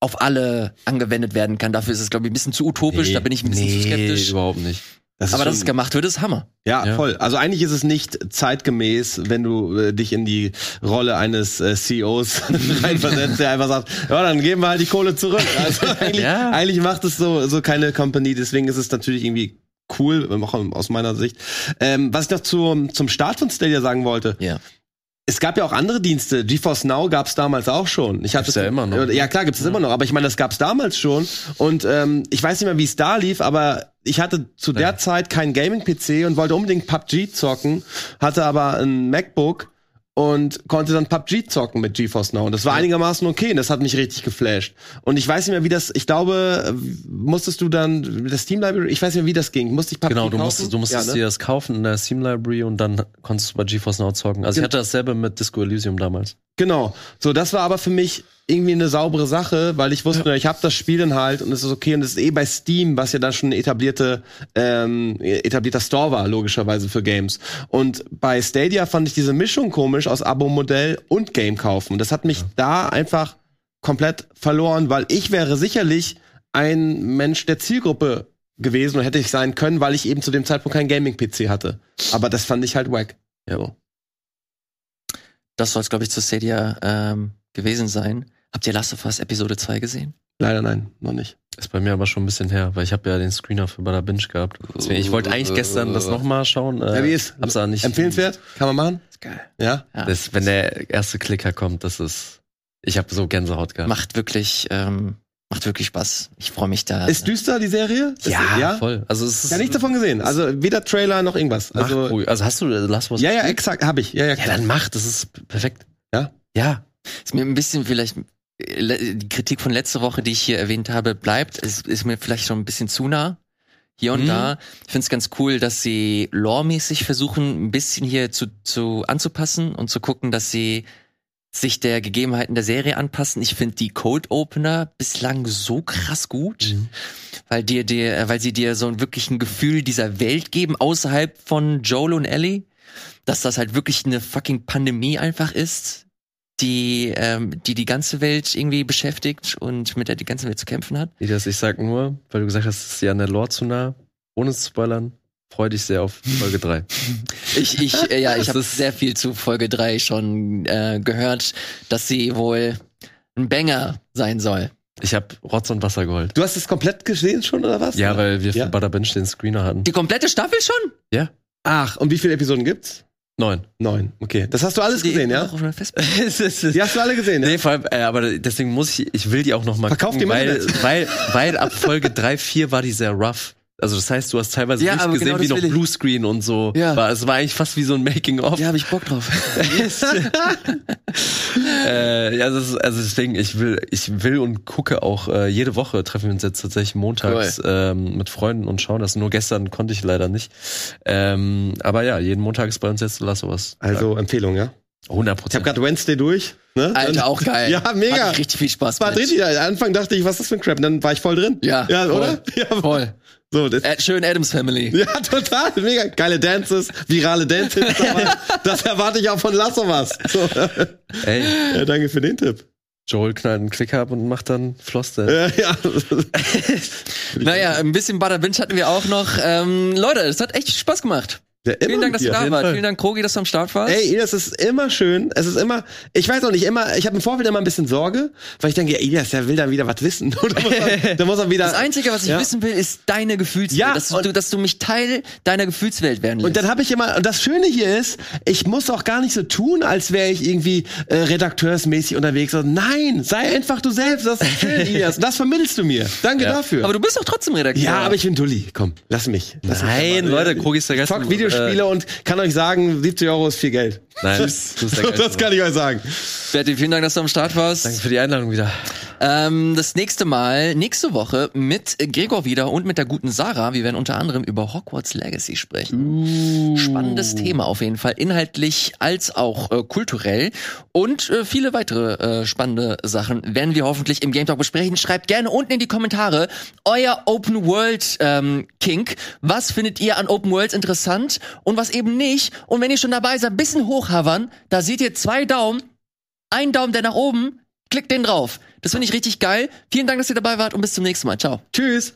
auf alle angewendet werden kann. Dafür ist es, glaube ich, ein bisschen zu utopisch, Nee, da bin ich ein bisschen zu skeptisch. überhaupt nicht. Das Aber dass es gemacht wird, ist Hammer. Ja, Ja. voll. Also eigentlich ist es nicht zeitgemäß, wenn du äh, dich in die Rolle eines äh, CEOs reinversetzt, der einfach sagt, ja, dann geben wir halt die Kohle zurück. Also eigentlich, Ja. eigentlich macht es so, so keine Company, deswegen ist es natürlich irgendwie cool, aus meiner Sicht. Ähm, was ich noch zum, zum Start von Stadia sagen wollte, Ja. es gab ja auch andere Dienste. GeForce Now gab's damals auch schon. Ich hatte Gibt's ja immer noch. Ja, klar, gibt's es immer noch. Aber ich meine, das gab's damals schon. Und ähm, ich weiß nicht mehr, wie es da lief, aber ich hatte zu der Zeit keinen Gaming-PC und wollte unbedingt PUBG zocken, hatte aber ein MacBook und konnte dann PUBG zocken mit GeForce Now. Und das war einigermaßen okay und das hat mich richtig geflasht. Und ich weiß nicht mehr, wie das, ich glaube, musstest du dann der Steam Library, ich weiß nicht mehr, wie das ging. Musste ich PUBG Genau, du kaufen? musstest, du musstest ja, ne? dir das kaufen in der Steam Library und dann konntest du bei GeForce Now zocken. Also ich Gen- hatte dasselbe mit Disco Elysium damals. Genau. So, das war aber für mich irgendwie eine saubere Sache, weil ich wusste, ich habe das Spiel dann halt und es ist okay und es ist eh bei Steam, was ja dann schon etablierte ähm, etablierter Store war logischerweise für Games. Und bei Stadia fand ich diese Mischung komisch aus Abo-Modell und Game kaufen. Das hat mich da einfach komplett verloren, weil ich wäre sicherlich ein Mensch der Zielgruppe gewesen und hätte ich sein können, weil ich eben zu dem Zeitpunkt keinen Gaming-PC hatte. Aber das fand ich halt wack. Ja. Das soll es, glaube ich, zu Stadia ähm, gewesen sein. Habt ihr Last of Us Episode 2 gesehen? Leider nein, noch nicht. Ist bei mir aber schon ein bisschen her, weil ich habe ja den Screener für Bada Binge gehabt. Deswegen, ich wollte eigentlich gestern das nochmal schauen. Äh, Ja, wie ist? Hab's aber nicht. Empfehlenswert? Kann man machen? ist geil. Ja? Ja. Das, wenn der erste Klicker kommt, das ist. Ich habe so Gänsehaut gehabt. Macht wirklich, ähm, macht wirklich Spaß. Ich freue mich da. Ist düster, die Serie? Ist- ja? voll. Also es ist. Ja, nichts davon gesehen. Also weder Trailer noch irgendwas. Mach Also, ruhig. also hast du Last Us? ja, ja, exakt, hab ich. Ja, ja, Ja, dann mach. Das ist perfekt. Ja? Ja. Ist mir ein bisschen vielleicht äh, die Kritik von letzter Woche, die ich hier erwähnt habe, bleibt. Es ist mir vielleicht schon ein bisschen zu nah. Hier und Mhm. da. Ich finde es ganz cool, dass sie loremäßig versuchen, ein bisschen hier zu, zu anzupassen und zu gucken, dass sie sich der Gegebenheiten der Serie anpassen. Ich finde die Cold Opener bislang so krass gut, Mhm. weil dir, dir, äh, weil sie dir so ein wirklich ein Gefühl dieser Welt geben außerhalb von Joel und Ellie, dass das halt wirklich eine fucking Pandemie einfach ist, die ähm, die die ganze Welt irgendwie beschäftigt und mit der die ganze Welt zu kämpfen hat. Elias, ich sag nur, weil du gesagt hast, es ist ja an der Lore zu nah, ohne zu spoilern, freu dich sehr auf Folge 3. Ich, ich, äh, ja, ich habe sehr viel zu Folge 3 schon äh, gehört, dass sie wohl ein Banger sein soll. Ich habe Rotz und Wasser geholt. Du hast es komplett gesehen schon, oder was? Ja, weil wir für Ja. Bada Binge den Screener hatten. Die komplette Staffel schon? Ja, Ach, und wie viele Episoden gibt's? neun. Neun. Okay. Das hast du alles Die gesehen, ja? Die hast du alle gesehen, ja? Nee, vor allem, äh, aber deswegen muss ich, ich will die auch noch mal Verkauf die gucken, mal im weil, weil, weil ab Folge 3, 4 war die sehr rough. Also das heißt, du hast teilweise Ja, nicht gesehen, genau wie noch. Bluescreen und so. Ja. War, es war eigentlich fast wie so ein Making-of. Ja, habe ich Bock drauf. Äh, ja, das ist, also deswegen, ich will, ich will und gucke auch äh, jede Woche treffen wir uns jetzt tatsächlich montags ähm, mit Freunden und schauen das. Nur gestern konnte ich leider nicht. Ähm, aber ja, jeden Montag ist bei uns jetzt Last of Us. Also Empfehlung, ja? 100% Ich habe Prozent. gerade Wednesday durch. Ne? Alter, auch geil. Ja, mega. Hat richtig viel Spaß War richtig. Am Anfang dachte ich, was ist das für ein Crap? Und dann war ich voll drin. Ja, Ja, voll. oder? Ja, Voll. So, das, Äh, schön Adams Family. ja, total. Mega. Geile Dances, virale Dances. aber das erwarte ich auch von Last of Us. So. Ey, Ja, danke für den Tipp. Joel knallt einen Klick ab und macht dann Floss. der- Ja, ja. Naja, ein bisschen Butter Binge hatten wir auch noch. Ähm, Leute, es hat echt Spaß gemacht. Ja, Vielen Dank, dass dir. da. Fall. Vielen Dank, Krogi, dass du am Start warst. Ey, das ist immer schön. Es ist immer, ich weiß auch nicht, immer, ich habe im Vorfeld immer ein bisschen Sorge, weil ich denke, Elias, der will dann wieder was wissen. Oder muss er, der muss er wieder. das Einzige, was ich Ja. wissen will, ist deine Gefühlswelt. Ja, dass, du, dass du mich Teil deiner Gefühlswelt werden lässt. Und dann habe ich immer, und das Schöne hier ist, ich muss auch gar nicht so tun, als wäre ich irgendwie äh, redakteursmäßig unterwegs. Also, nein, sei einfach du selbst. Das ist schön, Elias. Und das vermittelst du mir. Danke Ja. dafür. aber du bist doch trotzdem Redakteur. ja, aber ich bin Dulli. Komm, lass mich. Lass Nein, mich. Leute, Krogi ist der Videospiele und kann euch sagen, 70 Euro ist viel Geld. Nein, Geist. das kann ich euch sagen. Berti, vielen Dank, dass du am Start warst. Danke für die Einladung wieder. Ähm, das nächste Mal, nächste Woche mit Gregor wieder und mit der guten Sarah. Wir werden unter anderem über Hogwarts Legacy sprechen. Spannendes Thema auf jeden Fall, inhaltlich als auch äh, kulturell. Und äh, viele weitere äh, spannende Sachen werden wir hoffentlich im Game Talk besprechen. Schreibt gerne unten in die Kommentare euer Open World ähm, Kink. Was findet ihr an Open Worlds interessant und was eben nicht? Und wenn ihr schon dabei seid, ein bisschen hochhavern, da seht ihr zwei Daumen, ein Daumen, der nach oben, klickt den drauf. Das finde ich richtig geil. Vielen Dank, dass ihr dabei wart und bis zum nächsten Mal. Ciao. Tschüss.